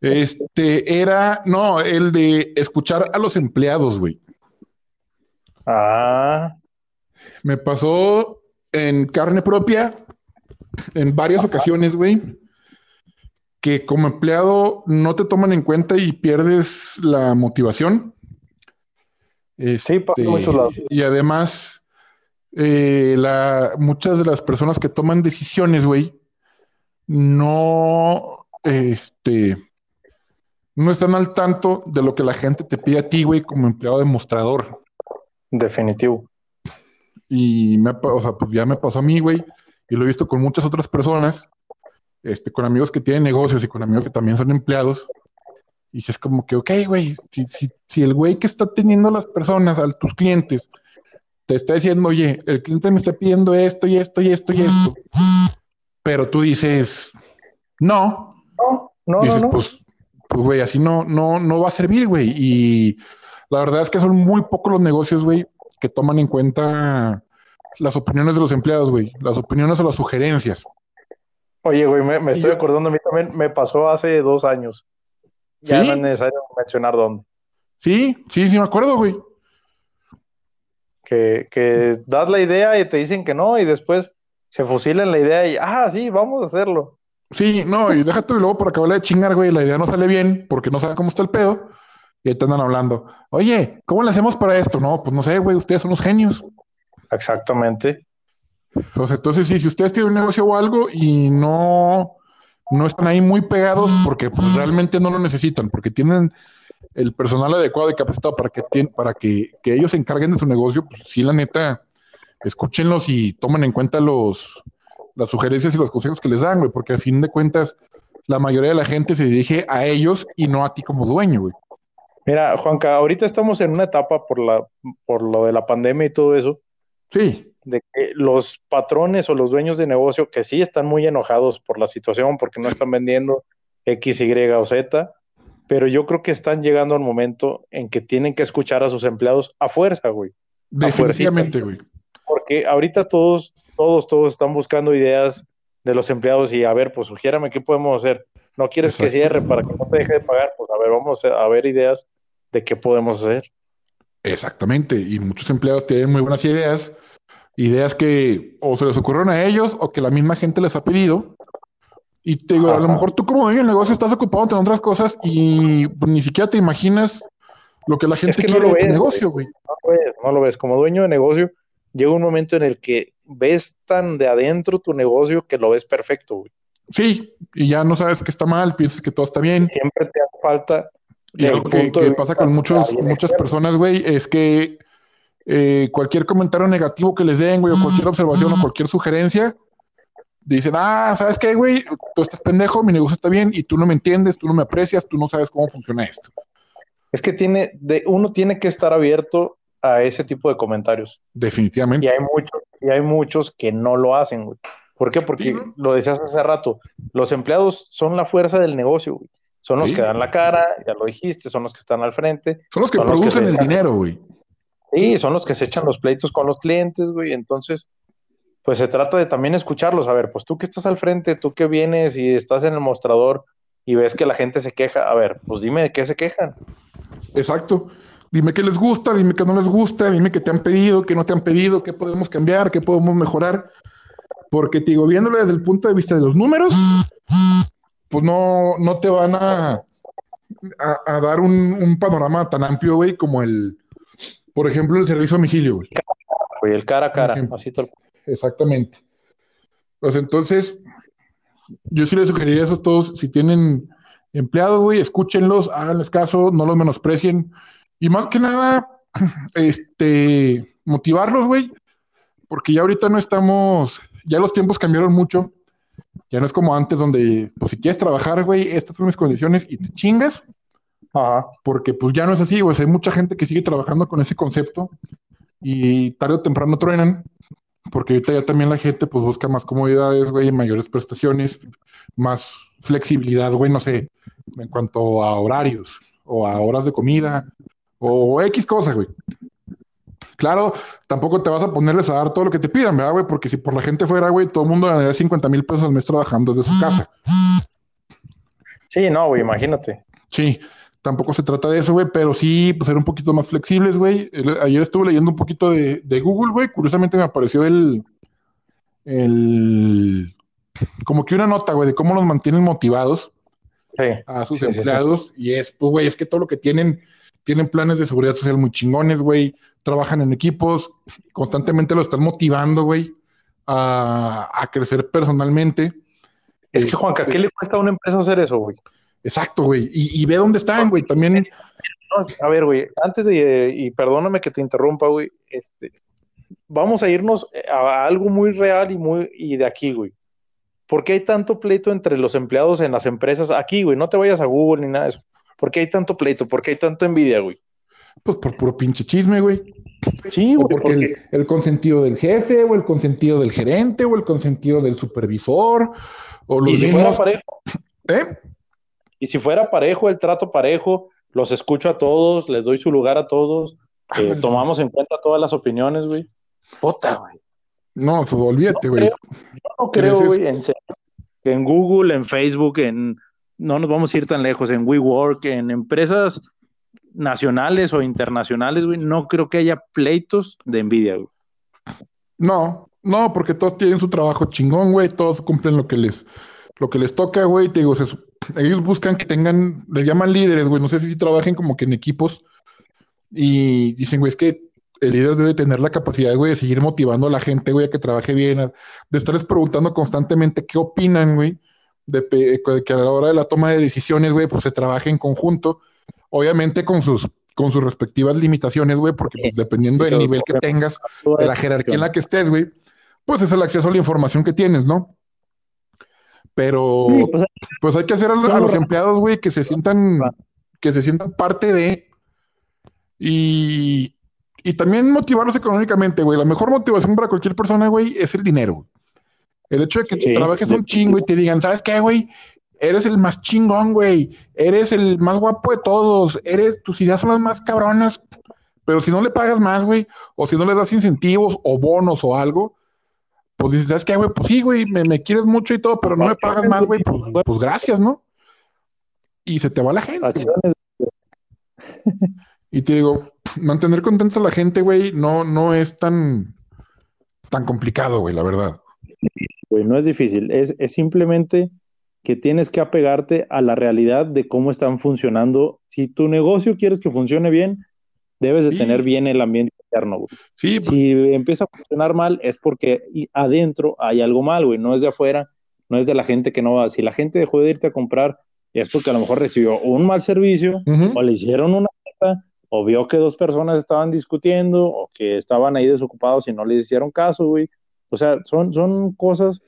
Este era, no, el de escuchar a los empleados, güey. Ah, Me pasó en carne propia en varias ocasiones, güey, que como empleado no te toman en cuenta y pierdes la motivación. Sí, pasa en Este, muchos lados. Y además, eh, la, muchas de las personas que toman decisiones, güey, no, este, no están al tanto de lo que la gente te pide a ti, güey, como empleado demostrador. Definitivo. Y me, o sea, pues ya me pasó a mí, güey, y lo he visto con muchas otras personas, este, con amigos que tienen negocios y con amigos que también son empleados. Y si es como que, ok, güey, si, si, si el güey que está teniendo a las personas, a tus clientes, te está diciendo, oye, el cliente me está pidiendo esto y esto y esto y esto, pero tú dices, no, no, no, dices, no, pues, pues, güey, así no, no, no va a servir, güey. Y la verdad es que son muy pocos los negocios, güey, que toman en cuenta las opiniones de los empleados, güey, las opiniones o las sugerencias. Oye, güey, me, estoy acordando, a mí también me pasó hace dos años. Ya no es necesario mencionar dónde. Sí, sí, sí, me acuerdo, güey. Que, que das la idea y te dicen que no, y después se fusilan la idea y, ah, sí, vamos a hacerlo. Sí, no, y déjate y luego por acabar de chingar, güey, la idea no sale bien porque no saben cómo está el pedo. Y ahí te andan hablando, oye, ¿cómo le hacemos para esto? No, pues no sé, güey, ustedes son los genios. Exactamente. Pues entonces, sí, si ustedes tienen un negocio o algo y no, no están ahí muy pegados porque pues, realmente no lo necesitan, porque tienen el personal adecuado y capacitado para que, para que, que ellos se encarguen de su negocio, pues sí, la neta, escúchenlos y tomen en cuenta los, las sugerencias y los consejos que les dan, güey, porque a fin de cuentas la mayoría de la gente se dirige a ellos y no a ti como dueño, güey. Mira, Juanca, ahorita estamos en una etapa por la por lo de la pandemia y todo eso. Sí. De que los patrones o los dueños de negocio que sí están muy enojados por la situación porque no están vendiendo X, Y o Z, pero yo creo que están llegando al momento en que tienen que escuchar a sus empleados a fuerza, güey. Definitivamente, güey. Porque ahorita todos todos, todos están buscando ideas de los empleados y a ver, pues sugiérame qué podemos hacer. No quieres que cierre para que no te deje de pagar, pues a ver, vamos a ver ideas de qué podemos hacer. Exactamente, y muchos empleados tienen muy buenas ideas, ideas que o se les ocurrieron a ellos o que la misma gente les ha pedido. Y te digo, a lo mejor tú como dueño del negocio estás ocupado en otras cosas y pues, ni siquiera te imaginas lo que la gente quiere no lo ves, negocio, güey. No lo ves, no lo ves. Como dueño de negocio, llega un momento en el que ves tan de adentro tu negocio que lo ves perfecto, güey. Sí, y ya no sabes que está mal, piensas que todo está bien. Siempre te hace falta. Y algo que, pasa con muchos, muchas personas, güey, es que eh, cualquier comentario negativo que les den, güey, o cualquier observación o cualquier sugerencia, dicen, ah, ¿sabes qué, güey? Tú estás pendejo, mi negocio está bien y tú no me entiendes, tú no me aprecias, tú no sabes cómo funciona esto. Es que tiene, de, uno tiene que estar abierto a ese tipo de comentarios. Definitivamente. Y hay muchos, y hay muchos que no lo hacen, güey. ¿Por qué? Porque lo decías hace rato, los empleados son la fuerza del negocio, güey. Son los que dan la cara, ya lo dijiste, son los que están al frente. Son los que producen el dinero, güey. Sí, son los que se echan los pleitos con los clientes, güey. Entonces, pues se trata de también escucharlos. A ver, pues tú que estás al frente, tú que vienes y estás en el mostrador y ves que la gente se queja, a ver, pues dime de qué se quejan. Exacto. Dime qué les gusta, dime qué no les gusta, dime qué te han pedido, qué no te han pedido, qué podemos cambiar, qué podemos mejorar. Porque te digo, viéndolo desde el punto de vista de los números, pues no, no te van a, a, dar un, panorama tan amplio, güey, como el, por ejemplo, el servicio a domicilio, güey. El cara a cara, así tal. Exactamente. Pues entonces, yo sí les sugeriría eso a todos, si tienen empleados, güey, escúchenlos, háganles caso, no los menosprecien. Y más que nada, este, motivarlos, güey, porque ya ahorita no estamos, ya los tiempos cambiaron mucho. Ya no es como antes donde, pues si quieres trabajar, güey, estas son mis condiciones y te chingas. Ajá. Porque pues ya no es así, güey. Hay mucha gente que sigue trabajando con ese concepto y tarde o temprano truenan. Porque ahorita ya también la gente pues busca más comodidades, güey, mayores prestaciones, más flexibilidad, güey, no sé, en cuanto a horarios o a horas de comida o X cosa, güey. Claro, tampoco te vas a ponerles a dar todo lo que te pidan, ¿verdad, güey? Porque si por la gente fuera, güey, todo el mundo ganaría 50 mil pesos al mes trabajando desde su casa. Sí, no, güey, imagínate. Sí, tampoco se trata de eso, güey, pero sí, pues ser un poquito más flexibles, güey. Ayer estuve leyendo un poquito de, de Google, güey. Curiosamente me apareció el, el, como que una nota, güey, de cómo los mantienen motivados a sus empleados. y es, pues, güey, es que todo lo que tienen tienen planes de seguridad social muy chingones, güey, trabajan en equipos, constantemente lo están motivando, güey, a, crecer personalmente. Es que, Juanca, ¿qué le cuesta a una empresa hacer eso, güey? Exacto, güey. Y, ve dónde están, güey. También. a ver, güey, antes de, y perdóname que te interrumpa, güey, este, vamos a irnos a algo muy real y muy, y de aquí, güey. ¿Por qué hay tanto pleito entre los empleados en las empresas aquí, güey? No te vayas a Google ni nada de eso. ¿Por qué hay tanto pleito? ¿Por qué hay tanta envidia, güey? Pues por puro pinche chisme, güey. Sí, güey. Porque el, consentido del jefe, o el consentido del gerente, o el consentido del supervisor, o los ¿Y si fuera? ¿Eh? Y si fuera parejo, el trato parejo, los escucho a todos, les doy su lugar a todos, eh, tomamos en cuenta todas las opiniones, güey. Puta, güey. No, pues olvídate, güey. yo no creo, güey, en, en Google, en Facebook, en no nos vamos a ir tan lejos, en WeWork, en empresas nacionales o internacionales, güey, no creo que haya pleitos de envidia, güey. No, no, porque todos tienen su trabajo chingón, güey, todos cumplen lo que les, lo que les toca, güey, te digo, ellos buscan que tengan, le llaman líderes, güey, no sé si trabajen como que en equipos y dicen, güey, es que el líder debe tener la capacidad, güey, de seguir motivando a la gente, güey, a que trabaje bien, de estarles preguntando constantemente qué opinan, güey, de, que a la hora de la toma de decisiones, güey, pues se trabaje en conjunto obviamente con sus, con sus respectivas limitaciones, güey, porque pues, dependiendo del nivel que tengas, de la jerarquía en la que estés, güey, pues es el acceso a la información que tienes, ¿no? Pero pues, pues, hay que hacer a, los empleados, güey, que se sientan, que se sientan parte de y, y también motivarlos económicamente, güey. La mejor motivación para cualquier persona, güey, es el dinero. El hecho de que trabajes un chingo y te digan, ¿sabes qué, güey? eres el más chingón, güey, eres el más guapo de todos, eres, tus ideas son las más cabronas, pero si no le pagas más, güey, o si no le das incentivos o bonos o algo, pues dices, ¿sabes qué, güey? Pues sí, güey, me, quieres mucho y todo, pero no me pagas más, güey, pues, pues, gracias, ¿no? Y se te va la gente. y te digo, mantener contenta a la gente, güey, no, no es tan, tan complicado, güey, la verdad. Güey, no es difícil, es, es simplemente que tienes que apegarte a la realidad de cómo están funcionando. Si tu negocio quieres que funcione bien, debes de tener bien el ambiente interno, güey. Sí, pues. Si empieza a funcionar mal, es porque adentro hay algo mal, güey. No es de afuera, no es de la gente que no va. Si la gente dejó de irte a comprar, es porque a lo mejor recibió un mal servicio, o le hicieron una o vio que dos personas estaban discutiendo, o que estaban ahí desocupados y no les hicieron caso, güey. O sea, son, son cosas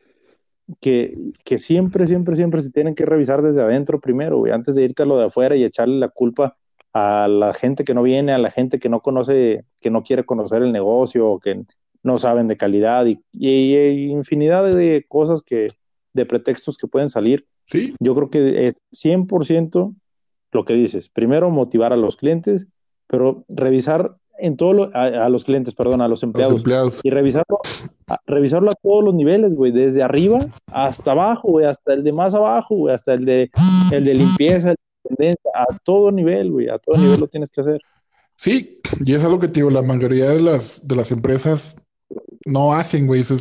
que, que, siempre, siempre, siempre se tienen que revisar desde adentro primero, güey, antes de irte a lo de afuera y echarle la culpa a la gente que no viene, a la gente que no conoce, que no quiere conocer el negocio, que no saben de calidad y, y, infinidad de cosas que, de pretextos que pueden salir. ¿Sí? Yo creo que es 100% lo que dices. Primero, motivar a los clientes, pero revisar en todo a, los clientes, perdón, a los empleados. Y revisarlo, a, revisarlo a todos los niveles, güey, desde arriba hasta abajo, güey, hasta el de más abajo, güey, hasta el de, el de limpieza, a todo nivel, güey, a todo nivel lo tienes que hacer. Sí, y es algo que te digo, la mayoría de las, de las empresas no hacen, güey, eso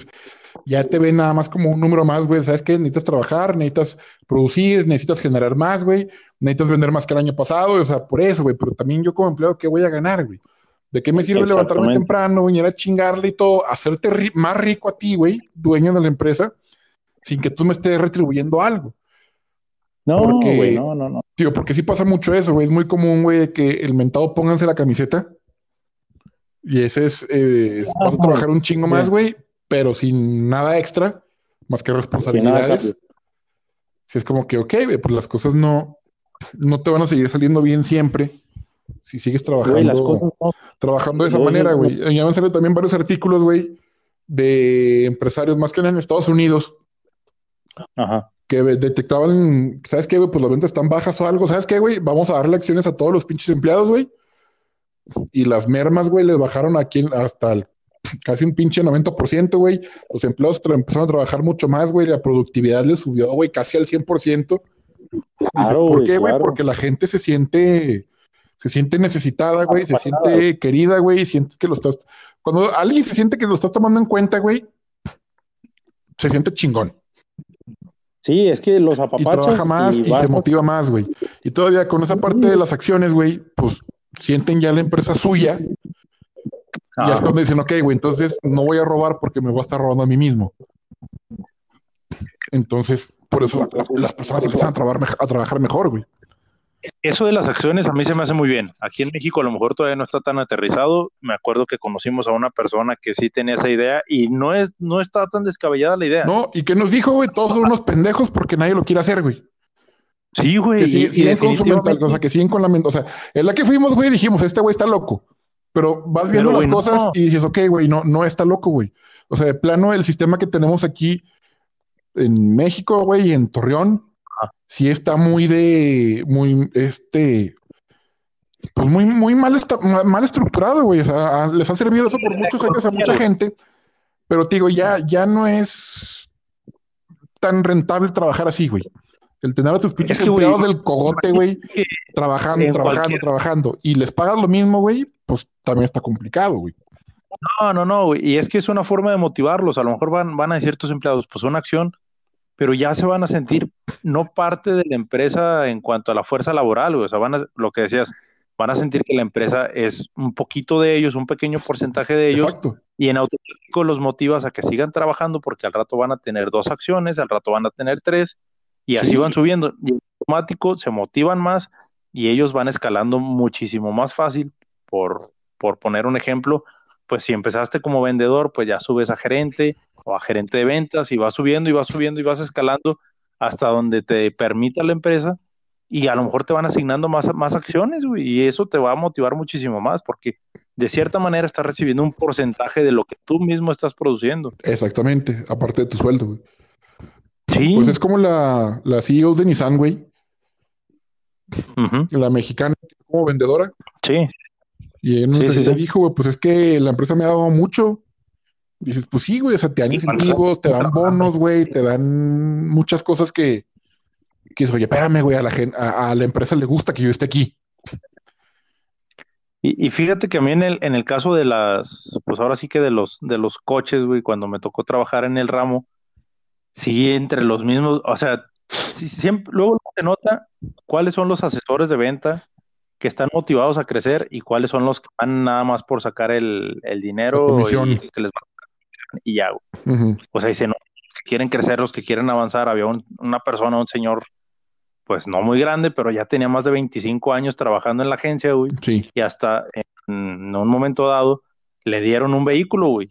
ya te ven nada más como un número más, güey, ¿sabes qué? Necesitas trabajar, necesitas producir, necesitas generar más, güey, necesitas vender más que el año pasado, o sea, por eso, güey, pero también yo como empleado, ¿qué voy a ganar, güey? ¿De qué me sirve levantarme temprano, venir a chingarle y todo, hacerte más rico a ti, güey, dueño de la empresa, sin que tú me estés retribuyendo algo? No, güey, no, no, no. Tío, porque sí pasa mucho eso, güey. Es muy común, güey, que el mentado pónganse la camiseta. Y ese es, eh, vas a trabajar un chingo más, güey, pero sin nada extra, más que responsabilidades. Si es como que, ok, güey, pues las cosas no, no te van a seguir saliendo bien siempre si sigues trabajando, trabajando de esa manera, güey. Ya me salen también varios artículos, güey, de empresarios, más que en Estados Unidos, que detectaban, ¿sabes qué, güey? Pues las ventas están bajas o algo, ¿sabes qué, güey? Vamos a darle acciones a todos los pinches empleados, güey. Y las mermas, güey, les bajaron aquí hasta casi un pinche 90%, güey. Los empleados empezaron a trabajar mucho más, güey. La productividad les subió, güey, casi al 100%. ¿Por qué, güey? Porque la gente se siente se siente necesitada, güey, se siente querida, güey, sientes que lo estás. Cuando alguien se siente que lo estás tomando en cuenta, güey, se siente chingón. Sí, es que los apapachos. Y trabaja más y, se motiva más, güey. Y todavía con esa parte de las acciones, güey, pues sienten ya la empresa suya. Y es cuando dicen, ok, güey, entonces no voy a robar porque me voy a estar robando a mí mismo. Entonces, por eso las personas empiezan a trabajar, a trabajar mejor, güey. Eso de las acciones a mí se me hace muy bien. Aquí en México a lo mejor todavía no está tan aterrizado. Me acuerdo que conocimos a una persona que sí tenía esa idea y no es no está tan descabellada la idea. No, y que nos dijo, güey, todos son unos pendejos porque nadie lo quiere hacer, güey. Sí, güey. Que siguen con su mental, o sea, que siguen con la mente. O sea, en la que fuimos, güey, dijimos, este güey está loco. Pero vas viendo las cosas y dices, ok, güey, no, no está loco, güey. O sea, de plano, el sistema que tenemos aquí en México, güey, y en Torreón, sí está muy de, muy, este, pues muy, muy mal, mal estructurado, güey. O sea, les ha servido eso por muchos años a mucha gente, pero te digo, ya, ya no es tan rentable trabajar así, güey. El tener a tus pinches empleados del cogote, güey, trabajando, trabajando, trabajando, y les pagas lo mismo, güey, pues también está complicado, güey. No, no, no, güey. Y es que es una forma de motivarlos. A lo mejor van, van a decir tus empleados, pues una acción pero ya se van a sentir no parte de la empresa en cuanto a la fuerza laboral, o sea, van a, lo que decías, van a sentir que la empresa es un poquito de ellos, un pequeño porcentaje de ellos, y en automático los motivas a que sigan trabajando porque al rato van a tener dos acciones, al rato van a tener tres, y así van subiendo, y en automático se motivan más y ellos van escalando muchísimo más fácil, por, por poner un ejemplo, pues si empezaste como vendedor, pues ya subes a gerente o a gerente de ventas y vas subiendo y vas subiendo y vas escalando hasta donde te permita la empresa y a lo mejor te van asignando más, más acciones y eso te va a motivar muchísimo más porque de cierta manera estás recibiendo un porcentaje de lo que tú mismo estás produciendo. Exactamente, aparte de tu sueldo, güey. Sí. Pues es como la, la CEO de Nissan, güey. La mexicana como vendedora. Sí. Y en se dijo, güey, pues es que la empresa me ha dado mucho. dices, pues sí, güey, o sea, te dan incentivos, te dan bonos, güey, te dan muchas cosas que, que oye, espérame, güey, a la, gente, a, la empresa le gusta que yo esté aquí. Y, fíjate que a mí en el, en el caso de las, pues ahora sí que de los, de los coches, güey, cuando me tocó trabajar en el ramo, sí, entre los mismos, o sea, siempre, luego se nota cuáles son los asesores de venta, que están motivados a crecer y cuáles son los que van nada más por sacar el, dinero y que les y ya. O sea, dicen, no, que quieren crecer, los que quieren avanzar. Había una persona, un señor, pues no muy grande, pero ya tenía más de 25 años trabajando en la agencia, güey. Y hasta en, un momento dado le dieron un vehículo, güey.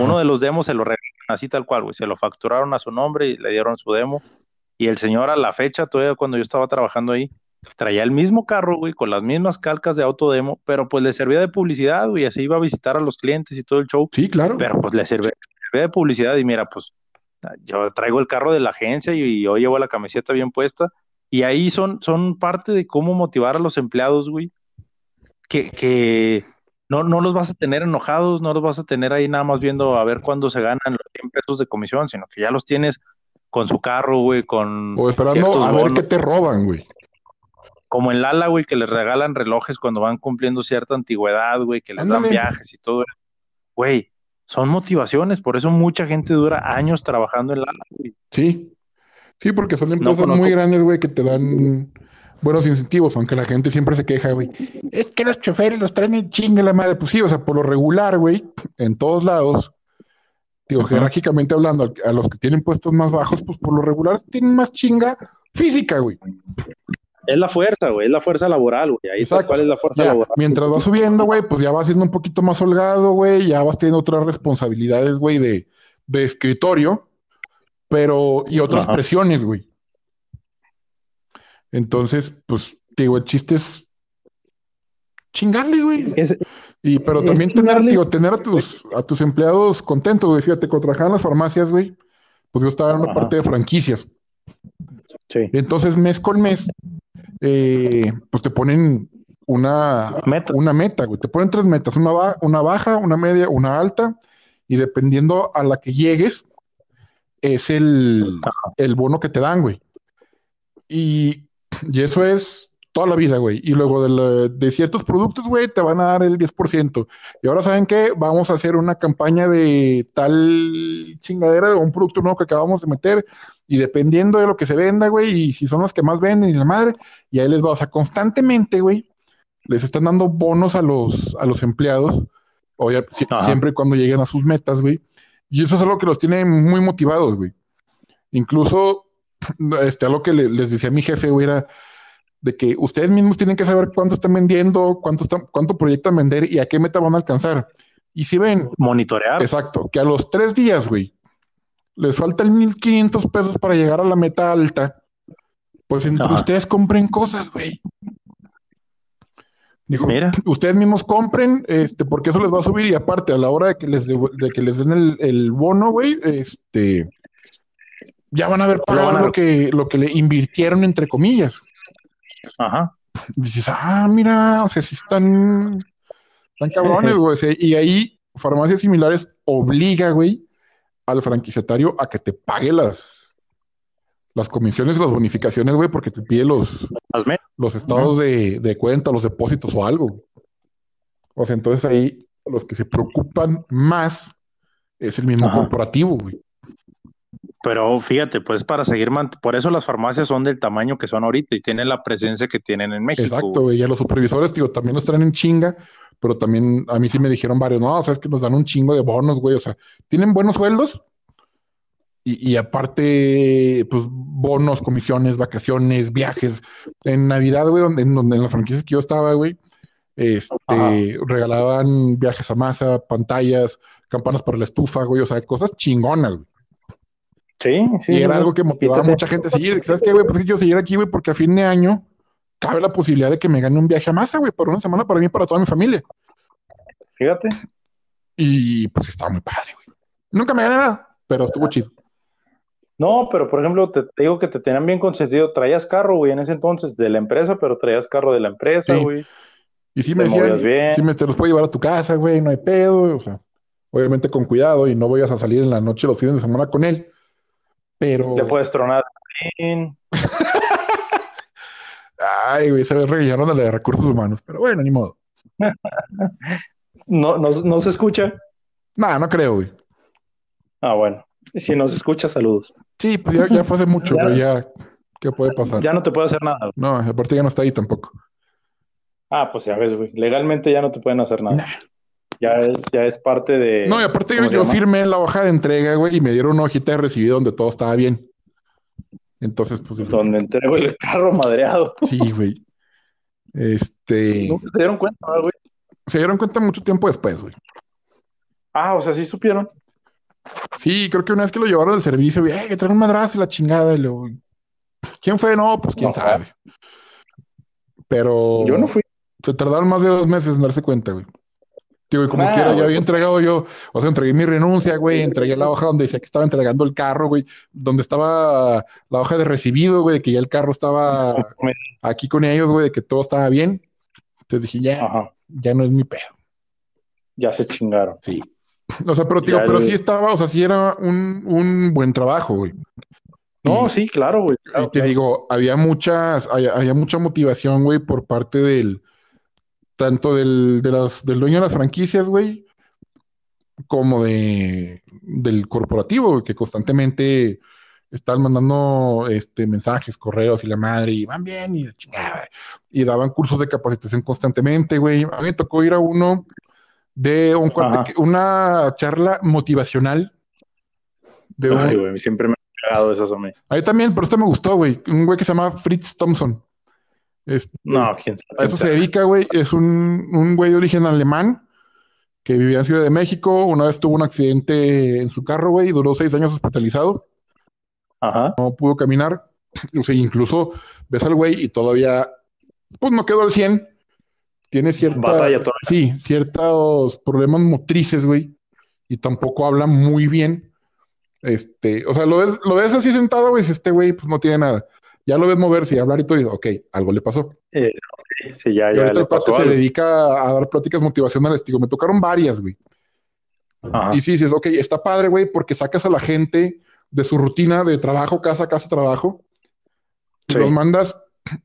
Uno de los demos se lo regalaron así tal cual, güey. Se lo facturaron a su nombre y le dieron su demo. Y el señor a la fecha, todavía cuando yo estaba trabajando ahí, traía el mismo carro, güey, con las mismas calcas de autodemo, pero pues le servía de publicidad, güey, así iba a visitar a los clientes y todo el show. Sí, claro. Pero pues le servía, de publicidad y mira, pues yo traigo el carro de la agencia y yo llevo la camiseta bien puesta y ahí son, son parte de cómo motivar a los empleados, güey, que, que no, no los vas a tener enojados, no los vas a tener ahí nada más viendo a ver cuándo se ganan los 100 pesos de comisión, sino que ya los tienes con su carro, güey, con... O esperando a ver qué te roban, güey como en Lala, güey, que les regalan relojes cuando van cumpliendo cierta antigüedad, güey, que les dan viajes y todo. Güey, son motivaciones, por eso mucha gente dura años trabajando en Lala, güey. Sí, sí, porque son empresas muy grandes, güey, que te dan buenos incentivos, aunque la gente siempre se queja, güey. Es que los choferes los traen en chingue la madre. Pues sí, o sea, por lo regular, güey, en todos lados, digo, jerárquicamente hablando, a los que tienen puestos más bajos, pues por lo regular tienen más chinga física, güey. Es la fuerza, güey, es la fuerza laboral, güey. Ahí está cuál es la fuerza laboral. Mientras vas subiendo, güey, pues ya vas siendo un poquito más holgado, güey, ya vas teniendo otras responsabilidades, güey, de, de escritorio, pero, y otras presiones, güey. Entonces, pues, digo, el chiste es chingarle, güey. y, pero también tener, digo, tener a tus, a tus empleados contentos, güey. Fíjate, cuando trabajaba en las farmacias, güey, pues yo estaba en la parte de franquicias. Sí. Entonces, mes con mes, eh, pues te ponen una meta, una meta, güey. Te ponen tres metas, una, una baja, una media, una alta, y dependiendo a la que llegues, es el, el bono que te dan, güey. Y, y, eso es toda la vida, güey. Y luego de, de ciertos productos, güey, te van a dar el 10%. Y ahora, ¿saben qué? Vamos a hacer una campaña de tal chingadera, de un producto nuevo que acabamos de meter y dependiendo de lo que se venda, güey, y si son los que más venden y la madre, y ahí les va, o sea, constantemente, güey, les están dando bonos a los, a los empleados, o siempre y cuando lleguen a sus metas, güey, y eso es algo que los tiene muy motivados, güey. Incluso este, algo que les decía a mi jefe, güey, era de que ustedes mismos tienen que saber cuánto están vendiendo, cuánto, están, cuánto proyectan vender y a qué meta van a alcanzar. Y si ven. Monitorear. Exacto, que a los tres días, güey, les faltan 1500 pesos para llegar a la meta alta, pues entre ustedes compren cosas, güey. Dijo, Mira. ustedes mismos compren, este, porque eso les va a subir y aparte a la hora de que les, de, que les den el, el bono, güey, este, ya van a ver pagado lo, que, lo que le invirtieron, entre comillas. Ajá. Dices, ah, mira, o sea, si están, están cabrones, güey. y ahí, farmacias similares obliga, güey, al franquiciatario a que te pague las, las comisiones las bonificaciones, güey, porque te pide los, los estados de, de, cuenta, los depósitos o algo. O sea, entonces ahí los que se preocupan más es el mismo corporativo, güey. Pero fíjate, pues para seguir, por eso las farmacias son del tamaño que son ahorita y tienen la presencia que tienen en México. Exacto, güey. Y a los supervisores, digo, también los traen en chinga, pero también a mí sí me dijeron varios, no, o sea, es que nos dan un chingo de bonos, güey. O sea, tienen buenos sueldos y, aparte, pues bonos, comisiones, vacaciones, viajes. En Navidad, güey, donde, en, donde, en las franquicias que yo estaba, güey, este, regalaban viajes a masa, pantallas, campanas para la estufa, güey, o sea, cosas chingonas, güey. Sí, sí. Y era algo que motivaba a mucha gente a seguir. ¿Sabes qué, güey? Pues quiero seguir aquí, güey, porque a fin de año cabe la posibilidad de que me gane un viaje a masa, güey, por una semana para mí y para toda mi familia. Fíjate. Y pues estaba muy padre, güey. Nunca me gané nada, pero estuvo chido. No, pero por ejemplo, te, digo que te tenían bien consentido. Traías carro, güey, en ese entonces de la empresa, pero traías carro de la empresa, güey. Y sí me decían, sí me te los puedo llevar a tu casa, güey, no hay pedo, o sea, obviamente con cuidado y no vayas a salir en la noche los fines de semana con él. Pero. Le puedes tronar. Ay, güey, se rellenaron de de recursos humanos, pero bueno, ni modo. no, no, se escucha. No, no creo, güey. Ah, bueno. Si no se escucha, saludos. Sí, pues ya, fue hace mucho, güey, ya. ¿Qué puede pasar? Ya no te puede hacer nada. No, aparte ya no está ahí tampoco. Ah, pues ya ves, güey. Legalmente ya no te pueden hacer nada. Ya es, ya es parte de. No, y aparte yo, firmé la hoja de entrega, güey, y me dieron una hojita de recibido donde todo estaba bien. Entonces, pues. Donde entrego el carro madreado. Sí, güey. Este. ¿No se dieron cuenta, güey? Se dieron cuenta mucho tiempo después, güey. Ah, o sea, sí supieron. Sí, creo que una vez que lo llevaron al servicio, güey, que traen un madrazo y la chingada. Y luego, ¿Quién fue? No, pues quién sabe. Pero. Yo no fui. Se tardaron más de dos meses en darse cuenta, güey. Digo, y como quiera, ya había entregado yo, o sea, entregué mi renuncia, güey, entregué la hoja donde decía que estaba entregando el carro, güey, donde estaba la hoja de recibido, güey, que ya el carro estaba aquí con ellos, güey, que todo estaba bien. Entonces dije, ya, ya no es mi pedo. Ya se chingaron. Sí. O sea, pero, tío, pero sí estaba, o sea, sí era un, un buen trabajo, güey. No, sí, claro, güey. y te digo, había muchas, había mucha motivación, güey, por parte del, tanto del, de las, del dueño de las franquicias, güey, como de, del corporativo, que constantemente están mandando este, mensajes, correos y la madre, y van bien, y la chingada, y daban cursos de capacitación constantemente, güey. A mí me tocó ir a uno de un, una charla motivacional. De Ay, güey, siempre me ha cagado esas a mí. Ahí también, pero esto me gustó, güey. Un güey que se llama Fritz Thompson. Este, no, quién sabe. A eso se dedica, güey. Es un, un güey de origen alemán que vivía en Ciudad de México. Una vez tuvo un accidente en su carro, güey, y duró seis años hospitalizado. Ajá. No pudo caminar. O sea, incluso ves al güey y todavía, pues no quedó al 100. Tiene cierta, sí, ciertos problemas motrices, güey. Y tampoco habla muy bien. Este, o sea, lo ves, lo ves así sentado, güey. Este güey, pues no tiene nada ya lo ves moverse y hablar y todo, y ok, algo le pasó. Eh, sí, ya, ya. le pasó se dedica a dar pláticas motivacionales. Digo, me tocaron varias, güey. Y sí dices, ok, está padre, güey, porque sacas a la gente de su rutina de trabajo, casa, casa, trabajo. Y los mandas,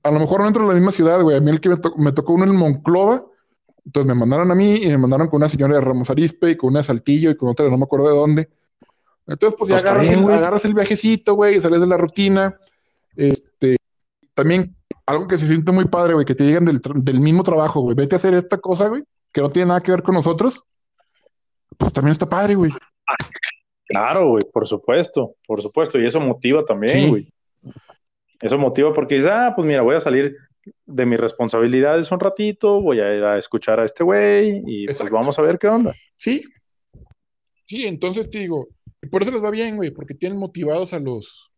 a lo mejor no dentro de la misma ciudad, güey. A mí el que me, tocó uno en Monclova. Entonces me mandaron a mí y me mandaron con una señora de Ramos Arispe y con una de Saltillo y con otra no me acuerdo de dónde. Entonces, pues ya pues agarras, el, agarras el viajecito, güey, y sales de la rutina. Este, también algo que se siente muy padre, güey, que te llegan del, mismo trabajo, güey. Vete a hacer esta cosa, güey, que no tiene nada que ver con nosotros. Pues también está padre, güey. Claro, güey, por supuesto, por supuesto. Y eso motiva también, güey. Eso motiva porque dices, ah, pues mira, voy a salir de mis responsabilidades un ratito, voy a ir a escuchar a este güey y pues vamos a ver qué onda. Sí. Sí, entonces te digo, por eso les va bien, güey, porque tienen motivados a los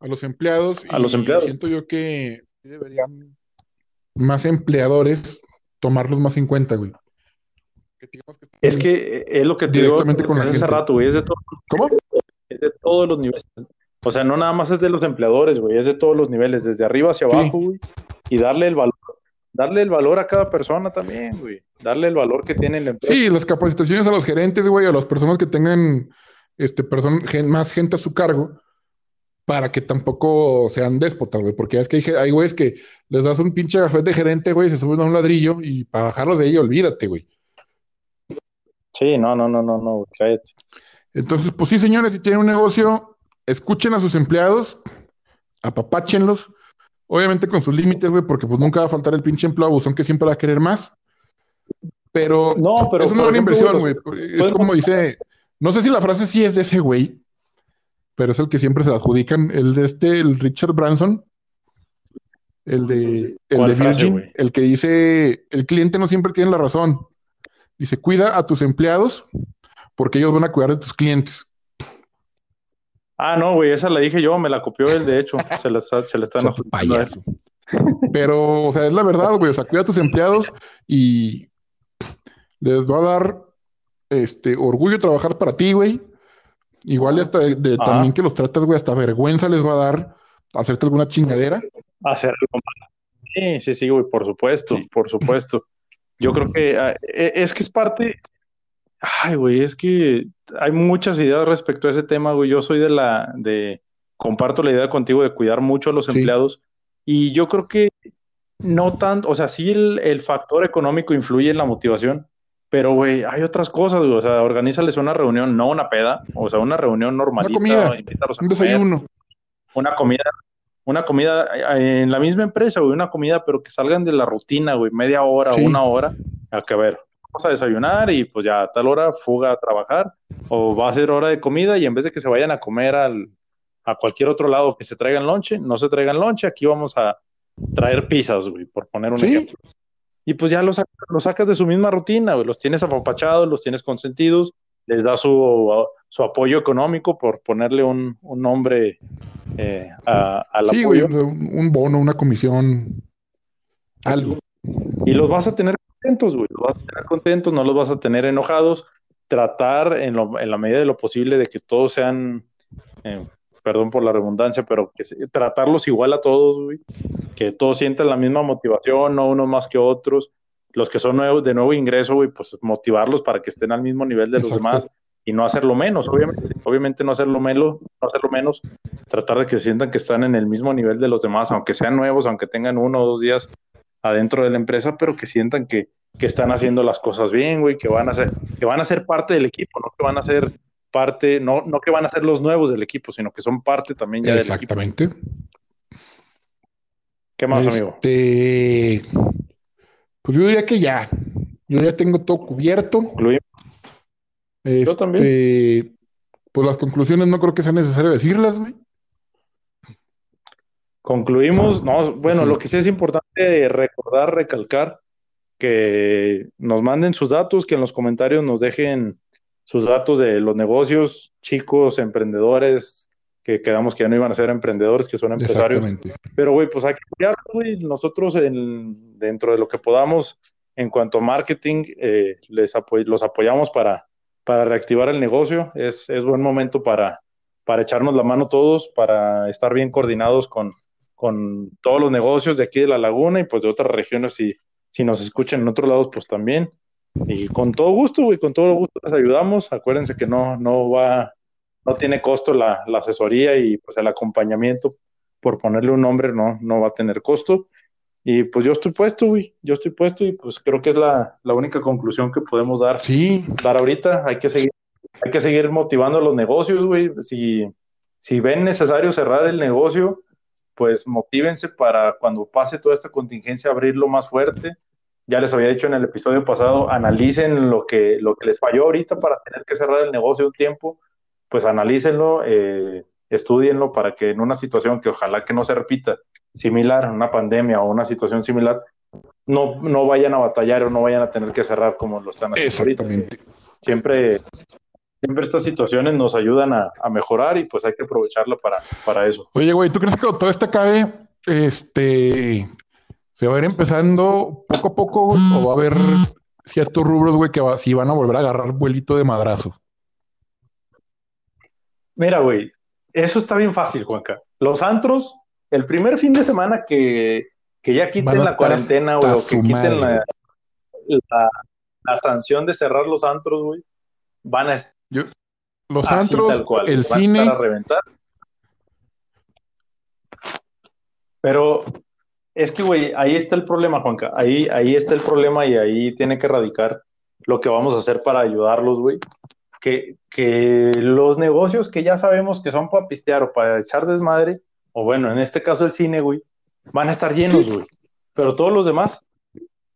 a los empleados. A los empleados. Siento yo que deberían más empleadores tomarlos más en cuenta, güey. es que es lo que te digo con hace rato, güey, es de todo. ¿Cómo? Es de todos los niveles. O sea, no nada más es de los empleadores, güey, es de todos los niveles, desde arriba hacia abajo, güey, y darle el valor, darle el valor a cada persona también, güey, darle el valor que tiene la empresa. Sí, las capacitaciones a los gerentes, güey, a las personas que tengan este, más gente a su cargo, para que tampoco sean déspotas, güey, porque es que hay, hay güeyes que les das un pinche café de gerente, güey, se suben a un ladrillo y para bajarlo de ahí, olvídate, güey. Sí, no, no, no, no, no, cállate. Entonces, pues sí, señores, si tienen un negocio, escuchen a sus empleados, apapáchenlos, obviamente con sus límites, güey, porque pues nunca va a faltar el pinche empleo abusón que siempre va a querer más. Pero, no, pero es una buena inversión, güey. Es como dice, no sé si la frase sí es de ese güey, pero es el que siempre se adjudican, el de este, el Richard Branson, el de, el de Virgin, el que dice, el cliente no siempre tiene la razón. Dice, cuida a tus empleados porque ellos van a cuidar de tus clientes. Ah, no, güey, esa la dije yo, me la copió él, de hecho, se la, se están payaso. Pero, o sea, es la verdad, güey, o sea, cuida a tus empleados y les va a dar este orgullo trabajar para ti, güey. Igual hasta de, también que los tratas, güey, hasta vergüenza les va a dar hacerte alguna chingadera. Hacer algo Sí, sí, sí, güey, por supuesto, por supuesto. Yo creo que ah, e, es que es parte. Ay, güey, es que hay muchas ideas respecto a ese tema, güey. Yo soy de la. de Comparto la idea contigo de cuidar mucho a los empleados. Y yo creo que no tanto, o sea, sí el, el factor económico influye en la motivación, pero, güey, hay otras cosas, güey. O sea, organízales una reunión, no una peda. O sea, una reunión normalita. Una comida, un desayuno. Una comida, una comida eh, en la misma empresa, güey. Una comida, pero que salgan de la rutina, güey. Media hora, una hora. A que, a ver, vamos a desayunar y pues ya a tal hora fuga a trabajar. O va a ser hora de comida y en vez de que se vayan a comer al, a cualquier otro lado que se traigan lonche, no se traigan lonche. Aquí vamos a traer pizzas, güey, por poner un ejemplo y pues ya los, sacas de su misma rutina, los tienes apapachados, los tienes consentidos, les da su, apoyo económico por ponerle un, nombre eh, a, al sí, apoyo. un bono, una comisión, algo. Y los vas a tener contentos, güey, los vas a tener contentos, no los vas a tener enojados, tratar en, la medida de lo posible de que todos sean eh, perdón por la redundancia, pero que tratarlos igual a todos, güey, que todos sientan la misma motivación, no unos más que otros. Los que son nuevos, de nuevo ingreso, güey, pues motivarlos para que estén al mismo nivel de los demás y no hacerlo menos, obviamente, obviamente no hacerlo menos, no hacerlo menos, tratar de que sientan que están en el mismo nivel de los demás, aunque sean nuevos, aunque tengan uno o dos días adentro de la empresa, pero que sientan que, que están haciendo las cosas bien, güey, que van a ser, que van a ser parte del equipo, no que van a ser parte, no, no que van a ser los nuevos del equipo, sino que son parte también ya del equipo. Exactamente. ¿Qué más, amigo? Este, pues yo diría que ya. Yo ya tengo todo cubierto. Este, yo también. Pues las conclusiones no creo que sea necesario decirlas, güey. Concluimos, no, bueno, lo que sí es importante recordar, recalcar, que nos manden sus datos, que en los comentarios nos dejen sus datos de los negocios, chicos, emprendedores, que quedamos que ya no iban a ser emprendedores, que son empresarios. Pero, güey, pues hay que apoyar, güey. Nosotros, dentro de lo que podamos, en cuanto a marketing, eh, les los apoyamos para, para reactivar el negocio. Es, es buen momento para, para echarnos la mano todos, para estar bien coordinados con, con todos los negocios de aquí de la laguna y pues de otras regiones, si, si nos escuchan en otros lados, pues también. Y con todo gusto, güey, con todo gusto les ayudamos. Acuérdense que no, no va, no tiene costo la, asesoría y pues el acompañamiento, por ponerle un nombre, no, no va a tener costo. Y pues yo estoy puesto, güey, yo estoy puesto y pues creo que es la, única conclusión que podemos dar, sí. dar ahorita. Hay que seguir, hay que seguir motivando los negocios, güey. Si, si ven necesario cerrar el negocio, pues motívense para cuando pase toda esta contingencia abrirlo más fuerte ya les había dicho en el episodio pasado, analicen lo que, lo que les falló ahorita para tener que cerrar el negocio un tiempo, pues analícenlo, eh, estudienlo para que en una situación que ojalá que no se repita, similar, una pandemia o una situación similar, no, no vayan a batallar o no vayan a tener que cerrar como lo están haciendo Exactamente. Siempre, siempre estas situaciones nos ayudan a, mejorar y pues hay que aprovecharlo para, para eso. Oye, güey, ¿tú crees que todo esto acabe, este, se va a ir empezando poco a poco o va a haber ciertos rubros, güey, que va, si van a volver a agarrar vuelito de madrazo? Mira, güey, eso está bien fácil, Juanca. Los antros, el primer fin de semana que, ya quiten la cuarentena o que quiten la, la, sanción de cerrar los antros, güey, van a estar. los antros, el cine. A, reventar. Pero es que, güey, ahí está el problema, Juanca. Ahí, ahí está el problema y ahí tiene que radicar lo que vamos a hacer para ayudarlos, güey que, los negocios que ya sabemos que son para pistear o para echar desmadre, o bueno, en este caso el cine, güey, van a estar llenos, güey. Pero todos los demás,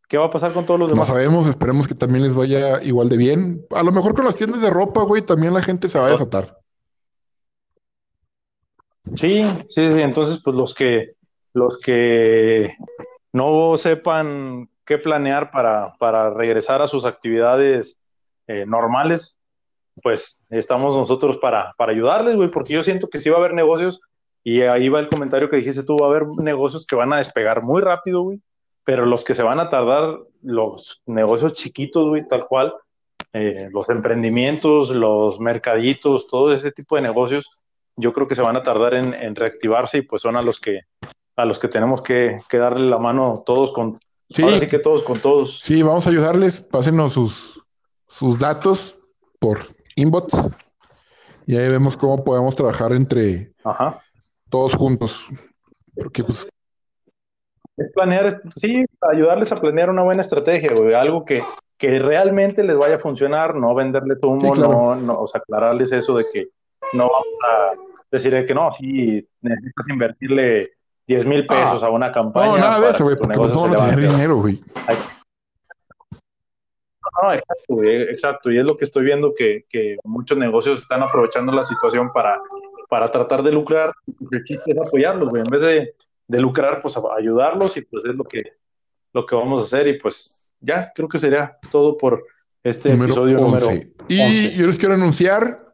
¿qué va a pasar con todos los demás? No sabemos, esperemos que también les vaya igual de bien. A lo mejor con las tiendas de ropa, güey, también la gente se va a desatar. Sí, sí, sí. Entonces, pues los que, los que no sepan qué planear para, para regresar a sus actividades eh, normales, pues estamos nosotros para, para ayudarles, güey, porque yo siento que sí va a haber negocios, y ahí va el comentario que dijiste tú, va a haber negocios que van a despegar muy rápido, güey, pero los que se van a tardar, los negocios chiquitos, güey, tal cual, eh, los emprendimientos, los mercaditos, todo ese tipo de negocios, yo creo que se van a tardar en, reactivarse y pues son a los que a los que tenemos que, darle la mano todos con sí. ahora sí que todos con todos. Sí, vamos a ayudarles, pásenos sus, sus datos por inbox y ahí vemos cómo podemos trabajar entre todos juntos. Porque pues es planear, sí, ayudarles a planear una buena estrategia, algo que, que realmente les vaya a funcionar, no venderles humo, no, no, o sea, aclararles eso de que no vamos a decir que no, sí, necesitas invertirle 10 mil pesos ah. a una campaña. No, nada de eso, güey, porque no vamos a tener dinero, güey. No, exacto, exacto. Y es lo que estoy viendo que, muchos negocios están aprovechando la situación para, para tratar de lucrar. El chiste es apoyarlos, En vez de, lucrar, pues ayudarlos y pues es lo que, lo que vamos a hacer. Y pues ya, creo que sería todo por este episodio número Y yo les quiero anunciar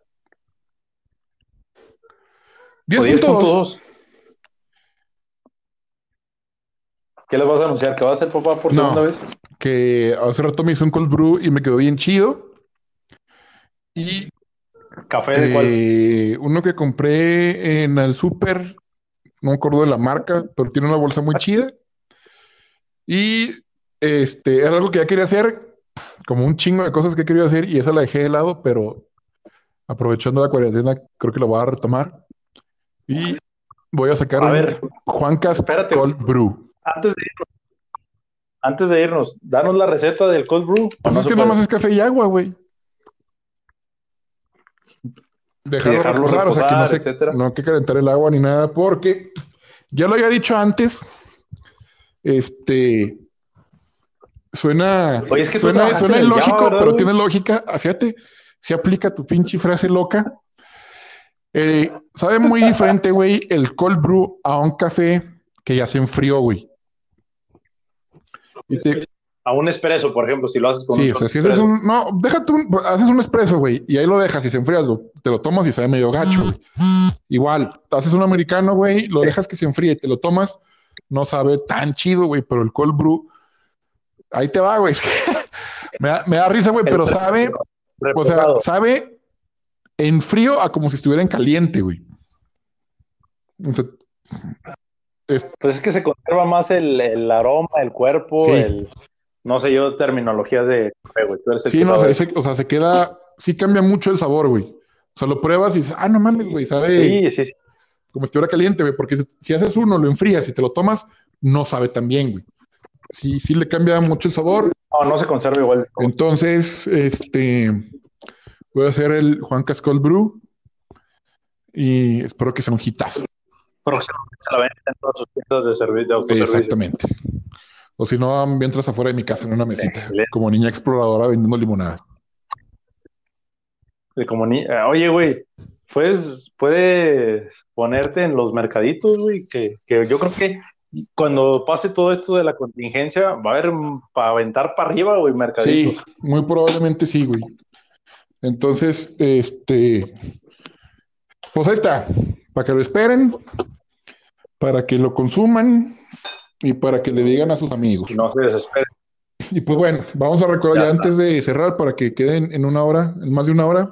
10 puntos. ¿Qué les vas a anunciar? ¿Que va a ser papá por segunda vez? Que hace rato me hizo un cold brew y me quedó bien chido. Y. ¿Café de cuál? Eh, uno que compré en el super, no me acuerdo de la marca, pero tiene una bolsa muy chida. Y este, era algo que ya quería hacer, como un chingo de cosas que quería hacer, y esa la dejé de lado, pero aprovechando la cuarentena, creo que lo voy a retomar. Y voy a sacar a ver, Juan Cold Brew. Antes de irnos, antes de irnos, danos la receta del cold brew. Pues es que nada más es café y agua, güey. Dejarlo, reposar, o sea, que no, etcétera. no hay que calentar el agua ni nada, porque ya lo había dicho antes, este, suena, Oye, es que suena, suena ilógico, pero tiene lógica. Ah, fíjate, si aplica tu pinche frase loca. Eh, sabe muy diferente, güey, el cold brew a un café que ya se enfrió, güey. A un espresso, por ejemplo, si lo haces con sí, un. Sí, si haces un. No, déjate un. Haces un espresso, güey, y ahí lo dejas y se enfría, te lo tomas y sabe medio gacho, güey. Igual, haces un americano, güey, lo dejas que se enfríe y te lo tomas, no sabe tan chido, güey, pero el cold brew. Ahí te va, güey. me, da, me da risa, güey, pero sabe. O sea, sabe en frío a como si estuviera en caliente, güey. Pues es que se conserva más el, aroma, el cuerpo, el. No sé yo, terminologías de güey. sí, no, o sea, se queda. Sí cambia mucho el sabor, güey. O sea, lo pruebas y dices, ah, no mames, güey, sabe. Sí, sí, sí. Como si estuviera caliente, güey. Porque si, haces uno, lo enfrías y te lo tomas, no sabe tan bien, güey. Sí, sí le cambia mucho el sabor. No, no se conserva igual. Entonces, este. Voy a hacer el Juan Cascol Brew. Y espero que sea un hitazo próximamente la venden en todas sus tiendas de, servicio, de autoservicio. Exactamente. O si no, mientras afuera de mi casa en una mesita, como niña exploradora vendiendo limonada. Como ni... Eh, oye, güey, puedes, puedes ponerte en los mercaditos, güey, que, que yo creo que cuando pase todo esto de la contingencia, va a haber para aventar para arriba, güey, mercaditos. Sí, muy probablemente sí, güey. Entonces, este, pues ahí está, para que lo esperen, para que lo consuman y para que le digan a sus amigos. No se desesperen. Y pues bueno, vamos a recordar ya, antes de cerrar para que queden en una hora, en más de una hora,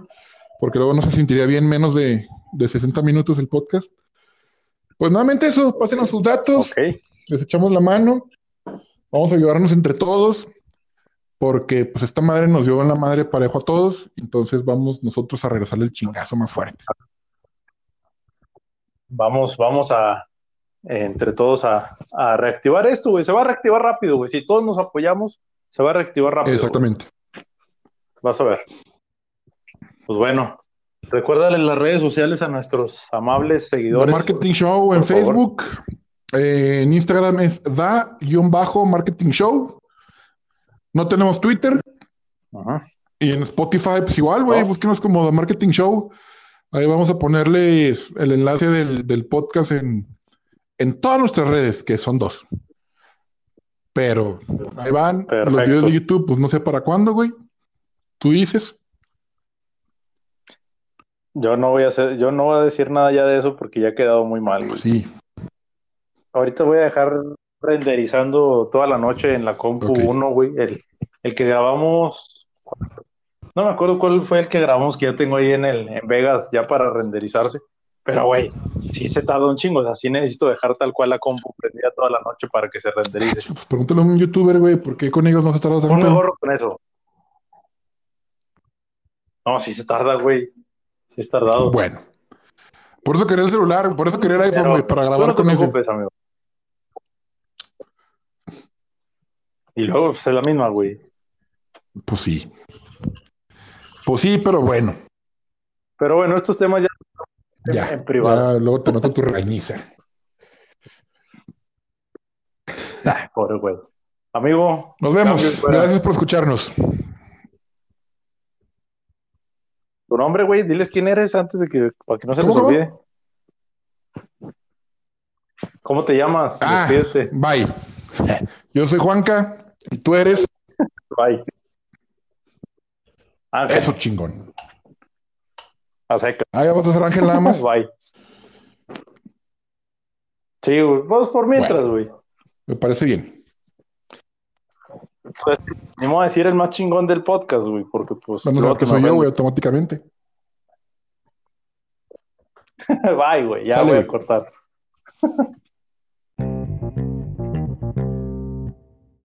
porque luego no se sentiría bien menos de, de 60 minutos el podcast. Pues nuevamente eso, pásenos sus datos, les echamos la mano, vamos a ayudarnos entre todos, porque pues esta madre nos dio en la madre parejo a todos, entonces vamos nosotros a regresarle el chingazo más fuerte. Vamos, vamos a, entre todos a, reactivar esto, güey. Se va a reactivar rápido, güey. Si todos nos apoyamos, se va a reactivar rápido. Exactamente. Vas a ver. Pues bueno, recuérdale las redes sociales a nuestros amables seguidores. The Marketing Show en Facebook. Eh, en Instagram es da-marketing show. No tenemos Twitter. Y en Spotify, pues igual, güey. Búsquenos como The Marketing Show. Ahí vamos a ponerles el enlace del podcast en, en todas nuestras redes, que son dos. Pero ahí van los videos de YouTube, pues no sé para cuándo, güey. Tú dices. Yo no voy a hacer, yo no voy a decir nada ya de eso porque ya ha quedado muy mal, güey. Sí. Ahorita voy a dejar renderizando toda la noche en la compu 1, güey. El, el, que grabamos. No me acuerdo cuál fue el que grabamos que ya tengo ahí en el en Vegas ya para renderizarse. Pero, güey, sí se tarda un chingo. O sea, necesito dejar tal cual la compu prendida toda la noche para que se renderice. Pues pregúntale a un youtuber, güey, ¿por qué con ellos no se tarda tanto? No me gorro con eso. No, sí se tarda, güey. Sí es tardado. Bueno. Por eso quería el celular, por eso quería el iPhone, güey, para grabar con eso. Amigo. Y luego, pues es la misma, güey. Pues sí. Pues sí, pero bueno. Pero bueno, estos temas ya ya, en privado. Ya, luego te mato tu reiniza. Ah, pobre güey. Amigo. Nos vemos. Gracias por escucharnos. Tu nombre, güey, diles quién eres antes de que, para que no se les olvide. ¿Cómo te llamas? Ah, bye. Yo soy Juanca y tú eres. Bye. Eso chingón. A. Ah, ya vas a hacer Ángel nada más. Bye. Sí, güey. Vamos por mientras, güey. me parece bien. Pues, ni modo a decir el más chingón del podcast, güey, porque pues. Bueno, que soy yo, güey, automáticamente. Bye, güey, ya voy a cortar.